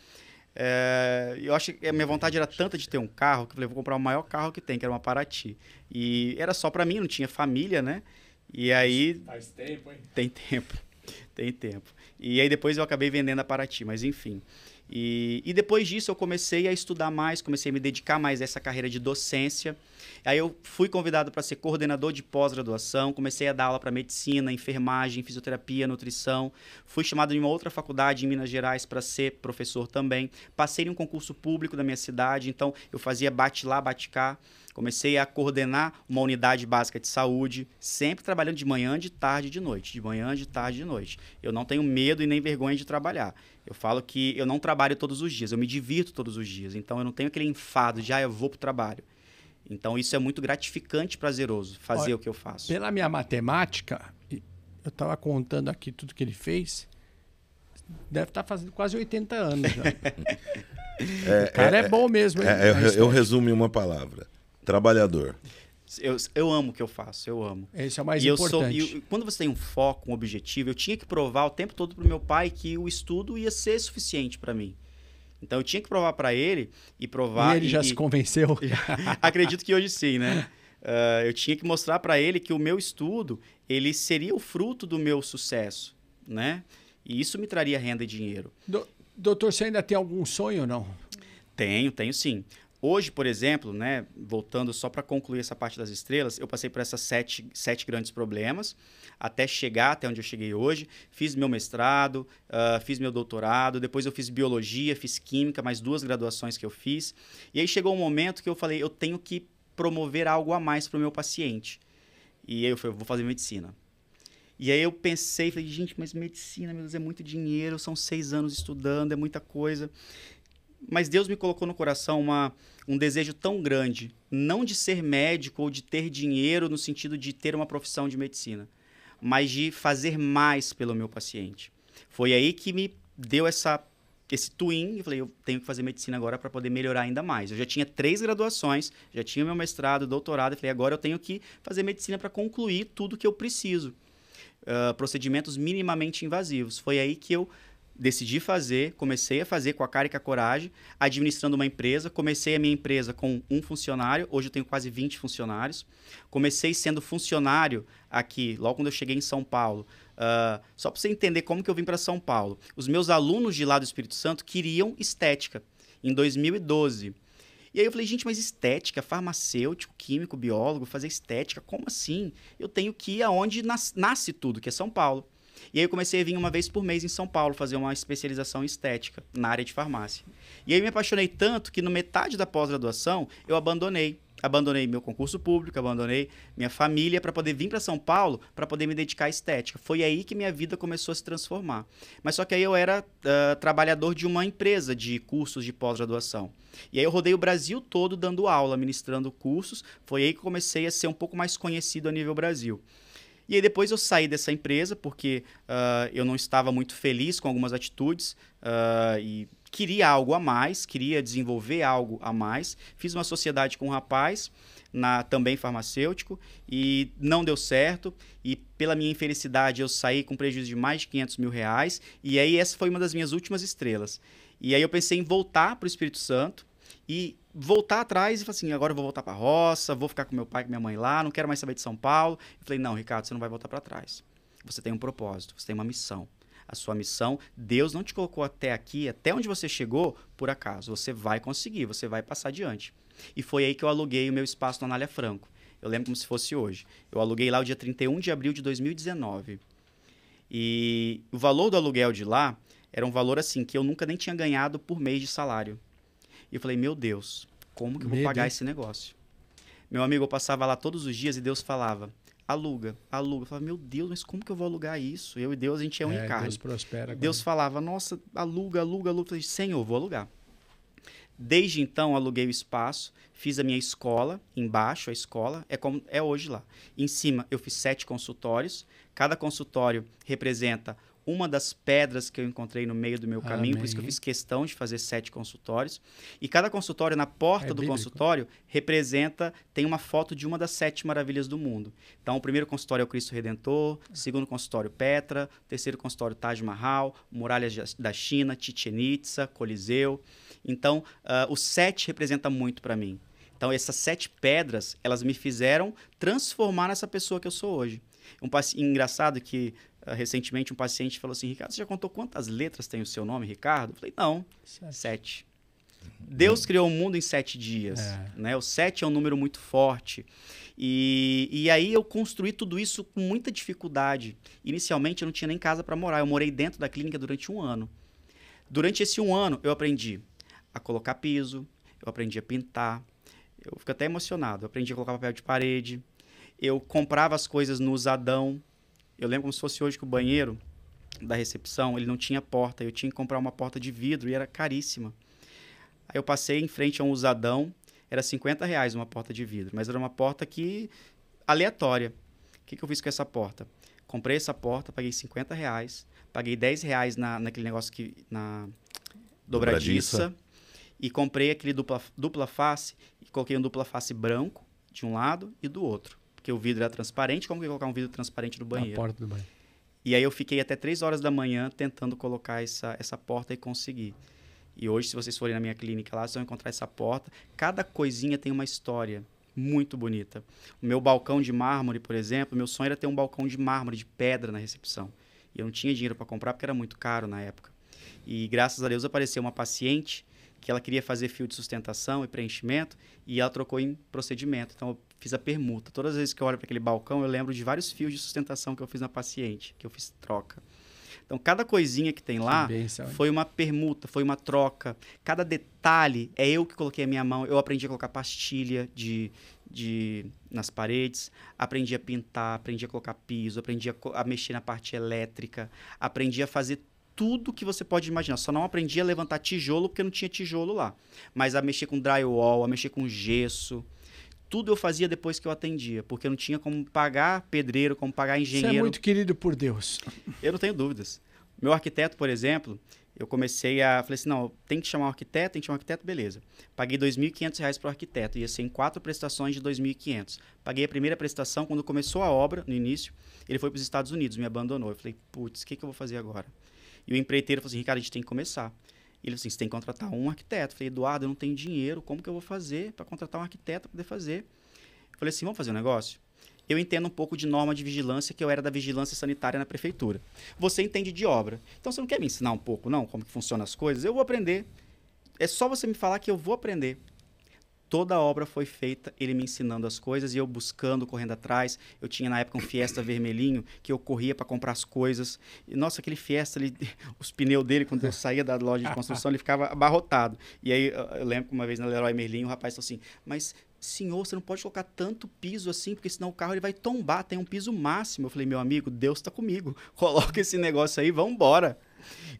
É, eu acho que a minha vontade era tanta de ter um carro que eu falei: Vou comprar o maior carro que tem, que era uma Paraty. E era só para mim, não tinha família, né? E aí. Faz tempo, hein? Tem tempo. [laughs] Tem tempo. E aí depois eu acabei vendendo a Paraty, mas enfim. E, e depois disso eu comecei a estudar mais, comecei a me dedicar mais a essa carreira de docência. Aí eu fui convidado para ser coordenador de pós-graduação, comecei a dar aula para medicina, enfermagem, fisioterapia, nutrição. Fui chamado em uma outra faculdade em Minas Gerais para ser professor também. Passei em um concurso público da minha cidade, então eu fazia bate lá, bate cá. Comecei a coordenar uma unidade básica de saúde, sempre trabalhando de manhã, de tarde e de noite. De manhã, de tarde e de noite. Eu não tenho medo e nem vergonha de trabalhar. Eu falo que eu não trabalho todos os dias, eu me divirto todos os dias. Então eu não tenho aquele enfado de, ah, eu vou para o trabalho. Então isso é muito gratificante e prazeroso, fazer Olha, o que eu faço. Pela minha matemática, eu estava contando aqui tudo que ele fez, deve estar tá fazendo quase 80 anos já. [laughs] é, o cara é, é, bom mesmo. Hein, é, eu, eu resumo em uma palavra: trabalhador. Eu, eu amo o que eu faço, eu amo. Esse é o mais e importante. Eu sou, e quando você tem um foco, um objetivo, eu tinha que provar o tempo todo pro meu pai que o estudo ia ser suficiente para mim. Então eu tinha que provar para ele e provar. E ele já e, se convenceu? [laughs] acredito que hoje sim, né? Uh, eu tinha que mostrar para ele que o meu estudo ele seria o fruto do meu sucesso, né? E isso me traria renda e dinheiro. Do, doutor, você ainda tem algum sonho ou não? Tenho, tenho sim. Hoje, por exemplo, né, voltando só para concluir essa parte das estrelas, eu passei por essas sete, sete grandes problemas até chegar até onde eu cheguei hoje. Fiz meu mestrado, uh, fiz meu doutorado, depois eu fiz biologia, fiz química, mais duas graduações que eu fiz. E aí chegou um momento que eu falei, eu tenho que promover algo a mais para o meu paciente. E aí eu falei, eu vou fazer medicina. E aí eu pensei, falei, gente, mas medicina, meu Deus, é muito dinheiro, são seis anos estudando, é muita coisa. Mas Deus me colocou no coração uma, um desejo tão grande, não de ser médico ou de ter dinheiro no sentido de ter uma profissão de medicina, mas de fazer mais pelo meu paciente. Foi aí que me deu essa esse twin, eu falei, eu tenho que fazer medicina agora para poder melhorar ainda mais. Eu já tinha três graduações, já tinha meu mestrado, doutorado, eu falei, agora eu tenho que fazer medicina para concluir tudo que eu preciso. Uh, procedimentos minimamente invasivos. Foi aí que eu decidi fazer, comecei a fazer com a cara e com a coragem, administrando uma empresa. Comecei a minha empresa com um funcionário, hoje eu tenho quase 20 funcionários. Comecei sendo funcionário aqui, logo quando eu cheguei em São Paulo. Uh, só para você entender como que eu vim para São Paulo. Os meus alunos de lá do Espírito Santo queriam estética em 2012. E aí eu falei, gente, mas estética, farmacêutico, químico, biólogo, fazer estética, como assim? Eu tenho que ir aonde nasce tudo, que é São Paulo. E aí eu comecei a vir uma vez por mês em São Paulo fazer uma especialização em estética na área de farmácia. E aí me apaixonei tanto que no metade da pós-graduação eu abandonei. Abandonei meu concurso público, abandonei minha família para poder vir para São Paulo para poder me dedicar à estética. Foi aí que minha vida começou a se transformar. Mas só que aí eu era uh, trabalhador de uma empresa de cursos de pós-graduação. E aí eu rodei o Brasil todo dando aula, ministrando cursos. Foi aí que comecei a ser um pouco mais conhecido a nível Brasil. E aí depois eu saí dessa empresa porque uh, eu não estava muito feliz com algumas atitudes uh, e queria algo a mais, queria desenvolver algo a mais. Fiz uma sociedade com um rapaz, na, também farmacêutico, e não deu certo. E pela minha infelicidade eu saí com prejuízo de mais de 500 mil reais. E aí essa foi uma das minhas últimas estrelas. E aí eu pensei em voltar para o Espírito Santo e voltar atrás e falar assim, agora eu vou voltar para a roça, vou ficar com meu pai com minha mãe lá, não quero mais saber de São Paulo. Eu falei, não, Ricardo, você não vai voltar para trás. Você tem um propósito, você tem uma missão. A sua missão, Deus não te colocou até aqui, até onde você chegou, por acaso. Você vai conseguir, você vai passar adiante. E foi aí que eu aluguei o meu espaço na Anália Franco. Eu lembro como se fosse hoje. Eu aluguei lá o dia 31 de abril de 2019. E o valor do aluguel de lá era um valor assim que eu nunca nem tinha ganhado por mês de salário. E eu falei, meu Deus, como que eu vou pagar Deus. esse negócio? Meu amigo, eu passava lá todos os dias e Deus falava, aluga, aluga. Eu falava, meu Deus, mas como que eu vou alugar isso? Eu e Deus, a gente é um é, Deus prospera. Deus falava, nossa, aluga, aluga, aluga. Eu falei, Senhor, vou alugar. Desde então, aluguei o espaço, fiz a minha escola, embaixo a escola, é como é hoje lá. Em cima, eu fiz sete consultórios. Cada consultório representa uma das pedras que eu encontrei no meio do meu caminho, Amém. por isso que eu fiz questão de fazer sete consultórios. E cada consultório, na porta é do bíblico. consultório, representa, tem uma foto de uma das sete maravilhas do mundo. Então, o primeiro consultório é o Cristo Redentor, o segundo consultório Petra, o terceiro consultório Taj Mahal, Muralhas da China, Chichen Itza, Coliseu. Então, uh, o sete representa muito para mim. Então, essas sete pedras, elas me fizeram transformar nessa pessoa que eu sou hoje. Um engraçado que recentemente um paciente falou assim: Ricardo, você já contou quantas letras tem o seu nome, Ricardo? Eu falei: não, sete. sete. Deus criou o mundo em sete dias. É. Né? O sete é um número muito forte. E, e aí eu construí tudo isso com muita dificuldade. Inicialmente eu não tinha nem casa para morar. Eu morei dentro da clínica durante um ano. Durante esse um ano eu aprendi a colocar piso, eu aprendi a pintar. Eu fico até emocionado. Eu aprendi a colocar papel de parede. Eu comprava as coisas no usadão. Eu lembro como se fosse hoje que o banheiro da recepção ele não tinha porta. Eu tinha que comprar uma porta de vidro e era caríssima. Aí eu passei em frente a um usadão era 50 reais uma porta de vidro, mas era uma porta que aleatória. O que, que eu fiz com essa porta? Comprei essa porta, paguei 50 reais, paguei 10 reais na, naquele negócio que. na dobradiça, dobradiça. e comprei aquele dupla, dupla face e coloquei um dupla face branco de um lado e do outro. Porque o vidro era transparente, como que eu colocar um vidro transparente no banheiro? Na porta do banheiro. E aí eu fiquei até 3 horas da manhã tentando colocar essa, essa porta e consegui. E hoje, se vocês forem na minha clínica lá, vocês vão encontrar essa porta. Cada coisinha tem uma história muito bonita. O meu balcão de mármore, por exemplo, meu sonho era ter um balcão de mármore, de pedra na recepção. E eu não tinha dinheiro para comprar porque era muito caro na época. E graças a Deus apareceu uma paciente que ela queria fazer fio de sustentação e preenchimento e ela trocou em procedimento. Então eu fiz a permuta. Todas as vezes que eu olho para aquele balcão, eu lembro de vários fios de sustentação que eu fiz na paciente, que eu fiz troca. Então, cada coisinha que tem lá foi uma permuta, foi uma troca. Cada detalhe é eu que coloquei a minha mão. Eu aprendi a colocar pastilha de, de nas paredes, aprendi a pintar, aprendi a colocar piso, aprendi a, a mexer na parte elétrica, aprendi a fazer tudo que você pode imaginar. Só não aprendi a levantar tijolo porque não tinha tijolo lá. Mas a mexer com drywall, a mexer com gesso tudo eu fazia depois que eu atendia, porque eu não tinha como pagar pedreiro, como pagar engenheiro. Você é muito querido por Deus. Eu não tenho dúvidas. Meu arquiteto, por exemplo, eu comecei a. Falei assim: não, tem que chamar um arquiteto, tem que chamar um arquiteto, beleza. Paguei R$ 2.500 para o arquiteto, ia ser em quatro prestações de R$ 2.500. Paguei a primeira prestação, quando começou a obra, no início, ele foi para os Estados Unidos, me abandonou. Eu falei: putz, o que, que eu vou fazer agora? E o empreiteiro falou assim: Ricardo, a gente tem que começar. Ele falou assim: você tem que contratar um arquiteto. Eu falei: Eduardo, eu não tenho dinheiro, como que eu vou fazer para contratar um arquiteto para poder fazer? Eu falei assim: vamos fazer um negócio? Eu entendo um pouco de norma de vigilância, que eu era da vigilância sanitária na prefeitura. Você entende de obra. Então você não quer me ensinar um pouco, não, como que funcionam as coisas? Eu vou aprender. É só você me falar que eu vou aprender toda a obra foi feita ele me ensinando as coisas e eu buscando, correndo atrás. Eu tinha na época um Fiesta vermelhinho que eu corria para comprar as coisas. E, nossa, aquele Fiesta, ele, [laughs] os pneus dele, quando eu saía da loja de construção, ele ficava abarrotado. E aí eu lembro que uma vez na Leroy Merlin, o rapaz falou assim: Mas senhor, você não pode colocar tanto piso assim, porque senão o carro ele vai tombar, tem um piso máximo. Eu falei, meu amigo, Deus está comigo. [laughs] Coloca esse negócio aí, vamos embora.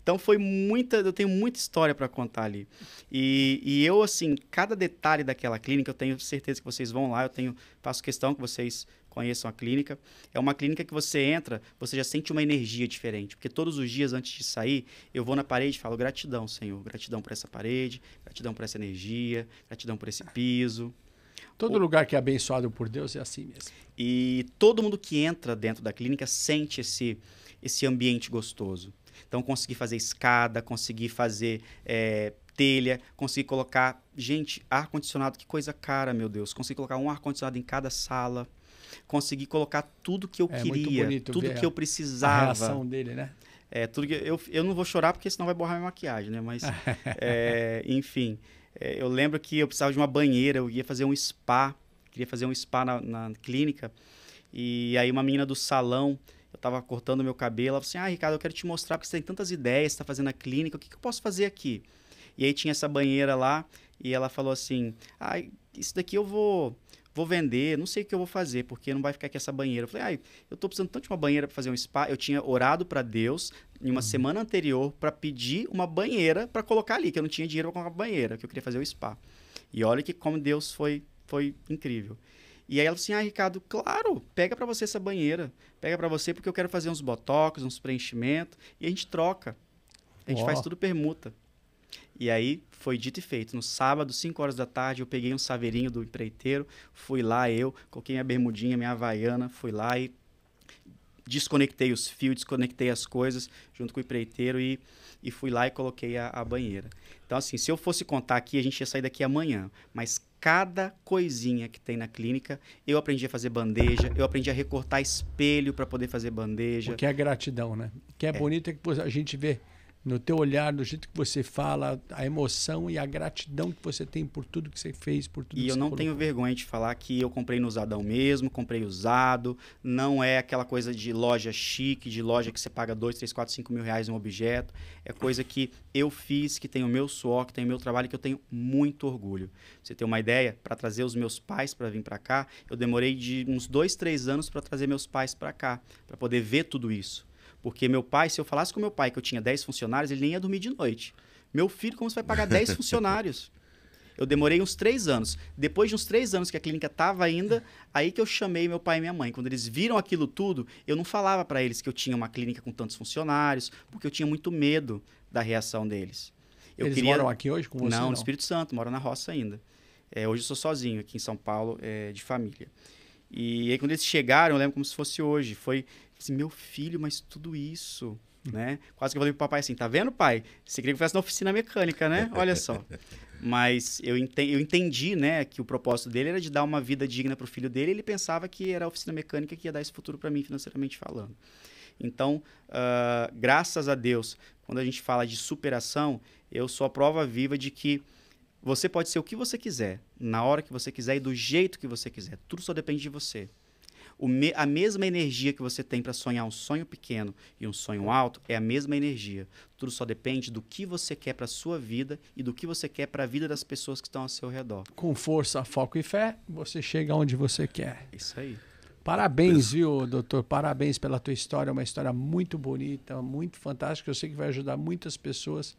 Então foi muita, eu tenho muita história para contar ali. E, e, eu, assim, cada detalhe daquela clínica, eu tenho certeza que vocês vão lá, eu tenho, faço questão que vocês conheçam a clínica. É uma clínica que você entra, você já sente uma energia diferente. Porque todos os dias antes de sair, eu vou na parede e falo gratidão, Senhor. Gratidão por essa parede, gratidão por essa energia, gratidão por esse piso. Todo o... lugar que é abençoado por Deus é assim mesmo. E todo mundo que entra dentro da clínica sente esse, esse ambiente gostoso. Então, consegui fazer escada, consegui fazer é, telha, consegui colocar. Gente, ar-condicionado, que coisa cara, meu Deus. Consegui colocar um ar-condicionado em cada sala. Consegui colocar tudo que eu é, queria, tudo que eu precisava. A reação dele, né? É, tudo que eu, eu não vou chorar porque senão vai borrar minha maquiagem, né? Mas, [laughs] é, enfim, é, eu lembro que eu precisava de uma banheira, eu ia fazer um spa, queria fazer um spa na, na clínica. E aí uma menina do salão eu estava cortando meu cabelo, ela falou assim, ah, Ricardo, eu quero te mostrar porque você tem tantas ideias, você está fazendo a clínica, o que, que eu posso fazer aqui? E aí tinha essa banheira lá, e ela falou assim, ah, isso daqui eu vou vou vender, não sei o que eu vou fazer, porque não vai ficar aqui essa banheira. Eu falei, ai, eu estou precisando tanto de uma banheira para fazer um spa. Eu tinha orado para Deus em uma uhum. semana anterior para pedir uma banheira para colocar ali, que eu não tinha dinheiro para colocar banheira, que eu queria fazer o spa. E olha que como Deus foi foi incrível. E aí ela falou assim: "Ah, Ricardo, claro, pega para você essa banheira. Pega para você porque eu quero fazer uns botox, uns preenchimentos e a gente troca. A gente oh. faz tudo permuta." E aí foi dito e feito. No sábado, 5 horas da tarde, eu peguei um saveirinho do empreiteiro, fui lá eu, coloquei minha bermudinha, minha havaiana, fui lá e desconectei os fios, desconectei as coisas junto com o empreiteiro e, e fui lá e coloquei a, a banheira. Então, assim, se eu fosse contar aqui, a gente ia sair daqui amanhã. Mas cada coisinha que tem na clínica, eu aprendi a fazer bandeja, eu aprendi a recortar espelho para poder fazer bandeja. O que é gratidão, né? O que é, é. bonito é que a gente vê no teu olhar, do jeito que você fala, a emoção e a gratidão que você tem por tudo que você fez, por tudo e que eu não colocou. tenho vergonha de falar que eu comprei no usadão mesmo, comprei usado, não é aquela coisa de loja chique, de loja que você paga 2, 3, 4, 5 mil reais um objeto. É coisa que eu fiz, que tem o meu suor, que tem o meu trabalho, que eu tenho muito orgulho. Pra você ter uma ideia, para trazer os meus pais para vir para cá, eu demorei de uns 2, 3 anos para trazer meus pais para cá, para poder ver tudo isso. Porque meu pai, se eu falasse com meu pai que eu tinha 10 funcionários, ele nem ia dormir de noite. Meu filho, como você vai pagar 10 [laughs] funcionários? Eu demorei uns três anos. Depois de uns três anos que a clínica estava ainda, aí que eu chamei meu pai e minha mãe. Quando eles viram aquilo tudo, eu não falava para eles que eu tinha uma clínica com tantos funcionários, porque eu tinha muito medo da reação deles. Eu eles queria... moram aqui hoje com você? Não, não, no Espírito Santo, moro na roça ainda. É, hoje eu sou sozinho aqui em São Paulo, é, de família. E aí quando eles chegaram, eu lembro como se fosse hoje. Foi assim, meu filho, mas tudo isso, né? Quase que eu falei pro papai assim, tá vendo, pai? Você queria que eu fosse na oficina mecânica, né? Olha só. [laughs] Mas eu entendi, eu entendi, né, que o propósito dele era de dar uma vida digna para o filho dele. E ele pensava que era a oficina mecânica que ia dar esse futuro para mim, financeiramente falando. Então, uh, graças a Deus, quando a gente fala de superação, eu sou a prova viva de que você pode ser o que você quiser, na hora que você quiser e do jeito que você quiser. Tudo só depende de você me, a mesma energia que você tem para sonhar um sonho pequeno e um sonho alto é a mesma energia. Tudo só depende do que você quer para sua vida e do que você quer para a vida das pessoas que estão ao seu redor. Com força, foco e fé, você chega onde você quer. Isso aí. Parabéns, viu, doutor? Parabéns pela tua história, uma história muito bonita, muito fantástica. Eu sei que vai ajudar muitas pessoas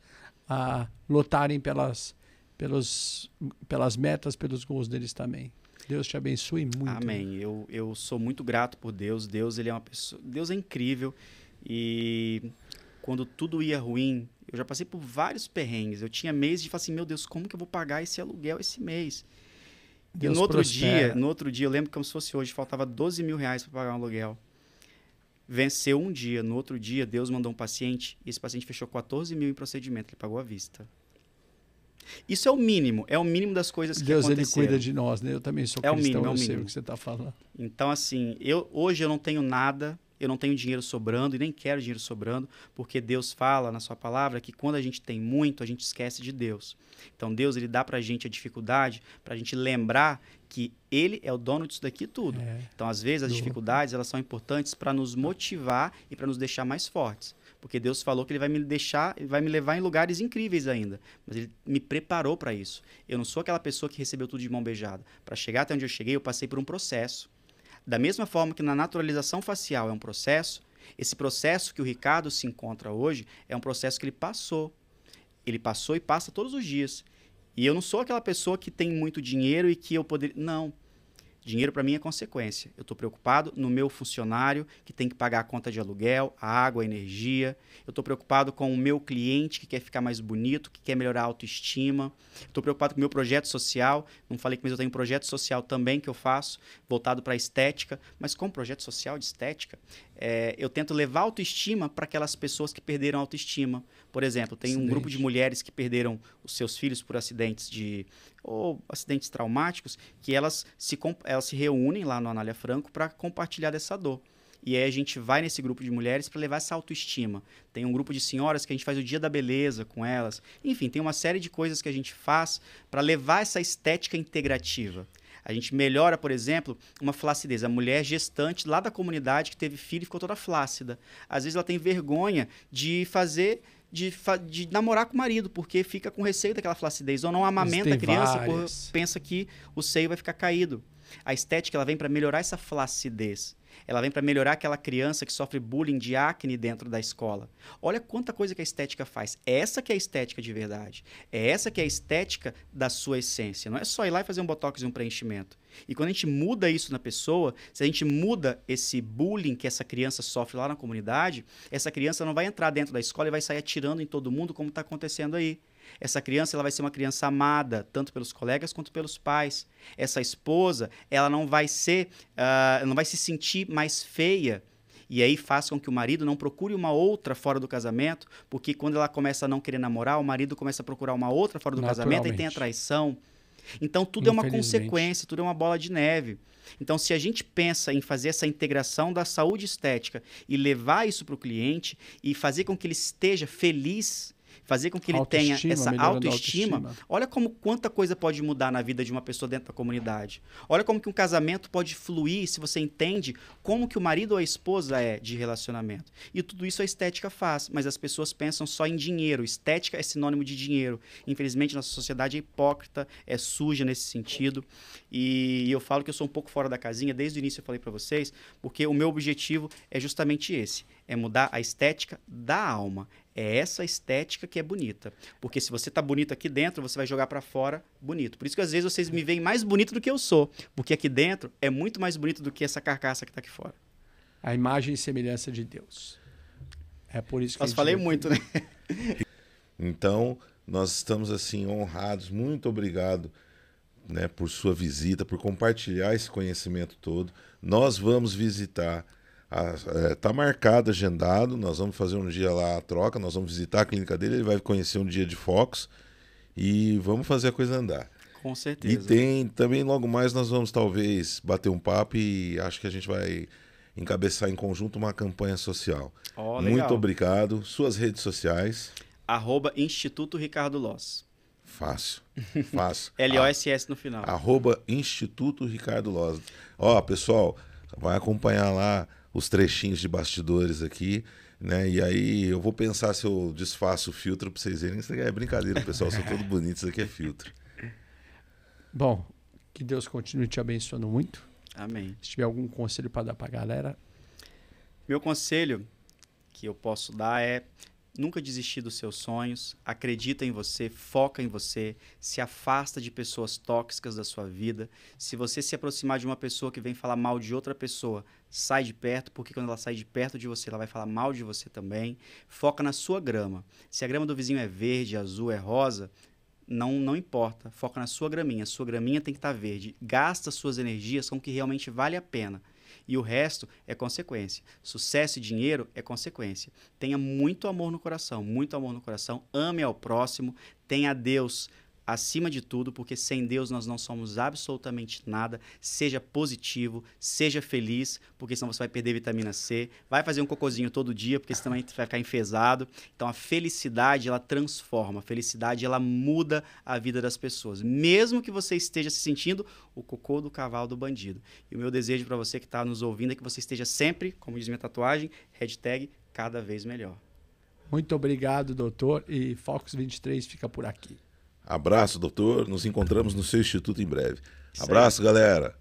a lutarem pelas, pelos, pelas metas, pelos gols deles também. Deus te abençoe muito. Amém. Eu, eu sou muito grato por Deus. Deus ele é uma pessoa, Deus é incrível e quando tudo ia ruim, eu já passei por vários perrengues. Eu tinha meses de falar assim, meu Deus, como que eu vou pagar esse aluguel esse mês? Deus e no outro prospera. dia, no outro dia, eu lembro como se fosse hoje, faltava 12 mil reais para pagar um aluguel. Venceu um dia, no outro dia, Deus mandou um paciente, e esse paciente fechou 14 mil em procedimento, ele pagou à vista. Isso é o mínimo, é o mínimo das coisas que Deus ele cuida de nós, né? Eu também sou é cristão, mínimo, é mínimo. sei o que você está falando. Então, assim, eu, hoje eu não tenho nada, eu não tenho dinheiro sobrando e nem quero dinheiro sobrando, porque Deus fala na sua palavra que quando a gente tem muito, a gente esquece de Deus. Então, Deus ele dá para a gente a dificuldade, para a gente lembrar que Ele é o dono disso daqui tudo. É. Então, às vezes, as dificuldades elas são importantes para nos motivar e para nos deixar mais fortes. Porque Deus falou que ele vai me deixar, vai me levar em lugares incríveis ainda. Mas ele me preparou para isso. Eu não sou aquela pessoa que recebeu tudo de mão beijada. Para chegar até onde eu cheguei, eu passei por um processo. Da mesma forma que na naturalização facial é um processo, esse processo que o Ricardo se encontra hoje é um processo que ele passou. Ele passou e passa todos os dias. E eu não sou aquela pessoa que tem muito dinheiro e que eu poderia. Não. Dinheiro para mim é consequência. Eu estou preocupado no meu funcionário que tem que pagar a conta de aluguel, a água, a energia. Eu estou preocupado com o meu cliente que quer ficar mais bonito, que quer melhorar a autoestima. Estou preocupado com o meu projeto social. Não falei que mas eu tenho um projeto social também que eu faço, voltado para estética. Mas como projeto social de estética, é, eu tento levar autoestima para aquelas pessoas que perderam autoestima. Por exemplo, tem Acidente. um grupo de mulheres que perderam os seus filhos por acidentes de ou acidentes traumáticos, que elas se, elas se reúnem lá no Anália Franco para compartilhar dessa dor. E aí a gente vai nesse grupo de mulheres para levar essa autoestima. Tem um grupo de senhoras que a gente faz o dia da beleza com elas. Enfim, tem uma série de coisas que a gente faz para levar essa estética integrativa. A gente melhora, por exemplo, uma flacidez. A mulher gestante lá da comunidade que teve filho e ficou toda flácida. Às vezes ela tem vergonha de fazer de, de, namorar com o marido, porque fica com receio daquela flacidez. Ou não amamenta a criança, porque pensa que o seio vai ficar caído. A estética ela vem para melhorar essa flacidez. Ela vem para melhorar aquela criança que sofre bullying de acne dentro da escola. Olha quanta coisa que a estética faz. É essa que é a estética de verdade. É essa que é a estética da sua essência. Não é só ir lá e fazer um botox e um preenchimento. E quando a gente muda isso na pessoa, se a gente muda esse bullying que essa criança sofre lá na comunidade, essa criança não vai entrar dentro da escola e vai sair atirando em todo mundo como está acontecendo aí. Essa criança ela vai ser uma criança amada, tanto pelos colegas quanto pelos pais. Essa esposa, ela não vai ser, uh, não vai se sentir mais feia E aí faz com que o marido não procure uma outra fora do casamento, porque quando ela começa a não querer namorar, o marido começa a procurar uma outra fora do casamento e tem a traição. Então tudo é uma consequência, tudo é uma bola de neve. Então, se a gente pensa em fazer essa integração da saúde estética e levar isso para o cliente e fazer com que ele esteja feliz fazer com que ele tenha essa autoestima, autoestima, Olha como quanta coisa pode mudar na vida de uma pessoa dentro da comunidade. Olha como que um casamento pode fluir se você entende como que o marido ou a esposa é de relacionamento. E tudo isso a estética faz, mas as pessoas pensam só em dinheiro. Estética é sinônimo de dinheiro. Infelizmente, nossa sociedade é hipócrita, é suja nesse sentido. E eu falo que eu sou um pouco fora da casinha, desde o início eu falei para vocês, porque o meu objetivo é justamente esse é mudar a estética da alma. É essa estética que é bonita. Porque se você tá bonito aqui dentro, você vai jogar para fora bonito. Por isso que às vezes vocês me veem mais bonito do que eu sou. Porque aqui dentro é muito mais bonito do que essa carcaça que tá aqui fora. A imagem e semelhança de Deus. É por isso que Nós falei muito, né? então, nós estamos assim honrados. Muito obrigado né, por sua visita, por compartilhar esse conhecimento todo. Nós vamos visitar Está é, marcado, agendado. Nós vamos fazer um dia lá a troca, nós vamos visitar a clínica dele, ele vai conhecer um dia de Fox e vamos fazer a coisa andar. Com certeza. E tem também logo mais nós vamos talvez bater um papo e acho que a gente vai encabeçar em conjunto uma campanha social. Oh, Muito obrigado. Suas redes sociais. Arroba Instituto Ricardo Loss. Fácil. Fácil. [laughs] L-O-S-S no final. Arroba Instituto Ricardo Loss. Ó, pessoal, vai acompanhar lá os trechinhos de bastidores aqui. Né? E aí eu vou pensar se eu desfaço o filtro para vocês verem. Isso aqui é brincadeira, pessoal. São todos bonitos, isso aqui é filtro. Bom, que Deus continue te abençoando muito. Amém. Se tiver algum conselho para dar para a galera. Meu conselho que eu posso dar é Nunca desistir dos seus sonhos, acredita em você, foca em você, se afasta de pessoas tóxicas da sua vida. Se você se aproximar de uma pessoa que vem falar mal de outra pessoa, sai de perto, porque quando ela sai de perto de você, ela vai falar mal de você também. Foca na sua grama. Se a grama do vizinho é verde, azul, é rosa, não, não importa. Foca na sua graminha. Sua graminha tem que estar tá verde. Gasta suas energias com o que realmente vale a pena e o resto é consequência. Sucesso e dinheiro é consequência. Tenha muito amor no coração, muito amor no coração, ame ao próximo, tenha Deus acima de tudo, porque sem Deus nós não somos absolutamente nada. Seja positivo, seja feliz, porque senão você vai perder vitamina C. Vai fazer um cocôzinho todo dia, porque senão vai ficar enfesado. Então a felicidade, ela transforma. A felicidade, ela muda a vida das pessoas. Mesmo que você esteja se sentindo o cocô do cavalo do bandido. E o meu desejo para você que está nos ouvindo é que você esteja sempre, como diz minha tatuagem, hashtag cada vez melhor. Muito obrigado, doutor. E Fox 23 fica por aqui. Abraço, doutor. Nos encontramos no seu instituto em breve. Abraço, galera.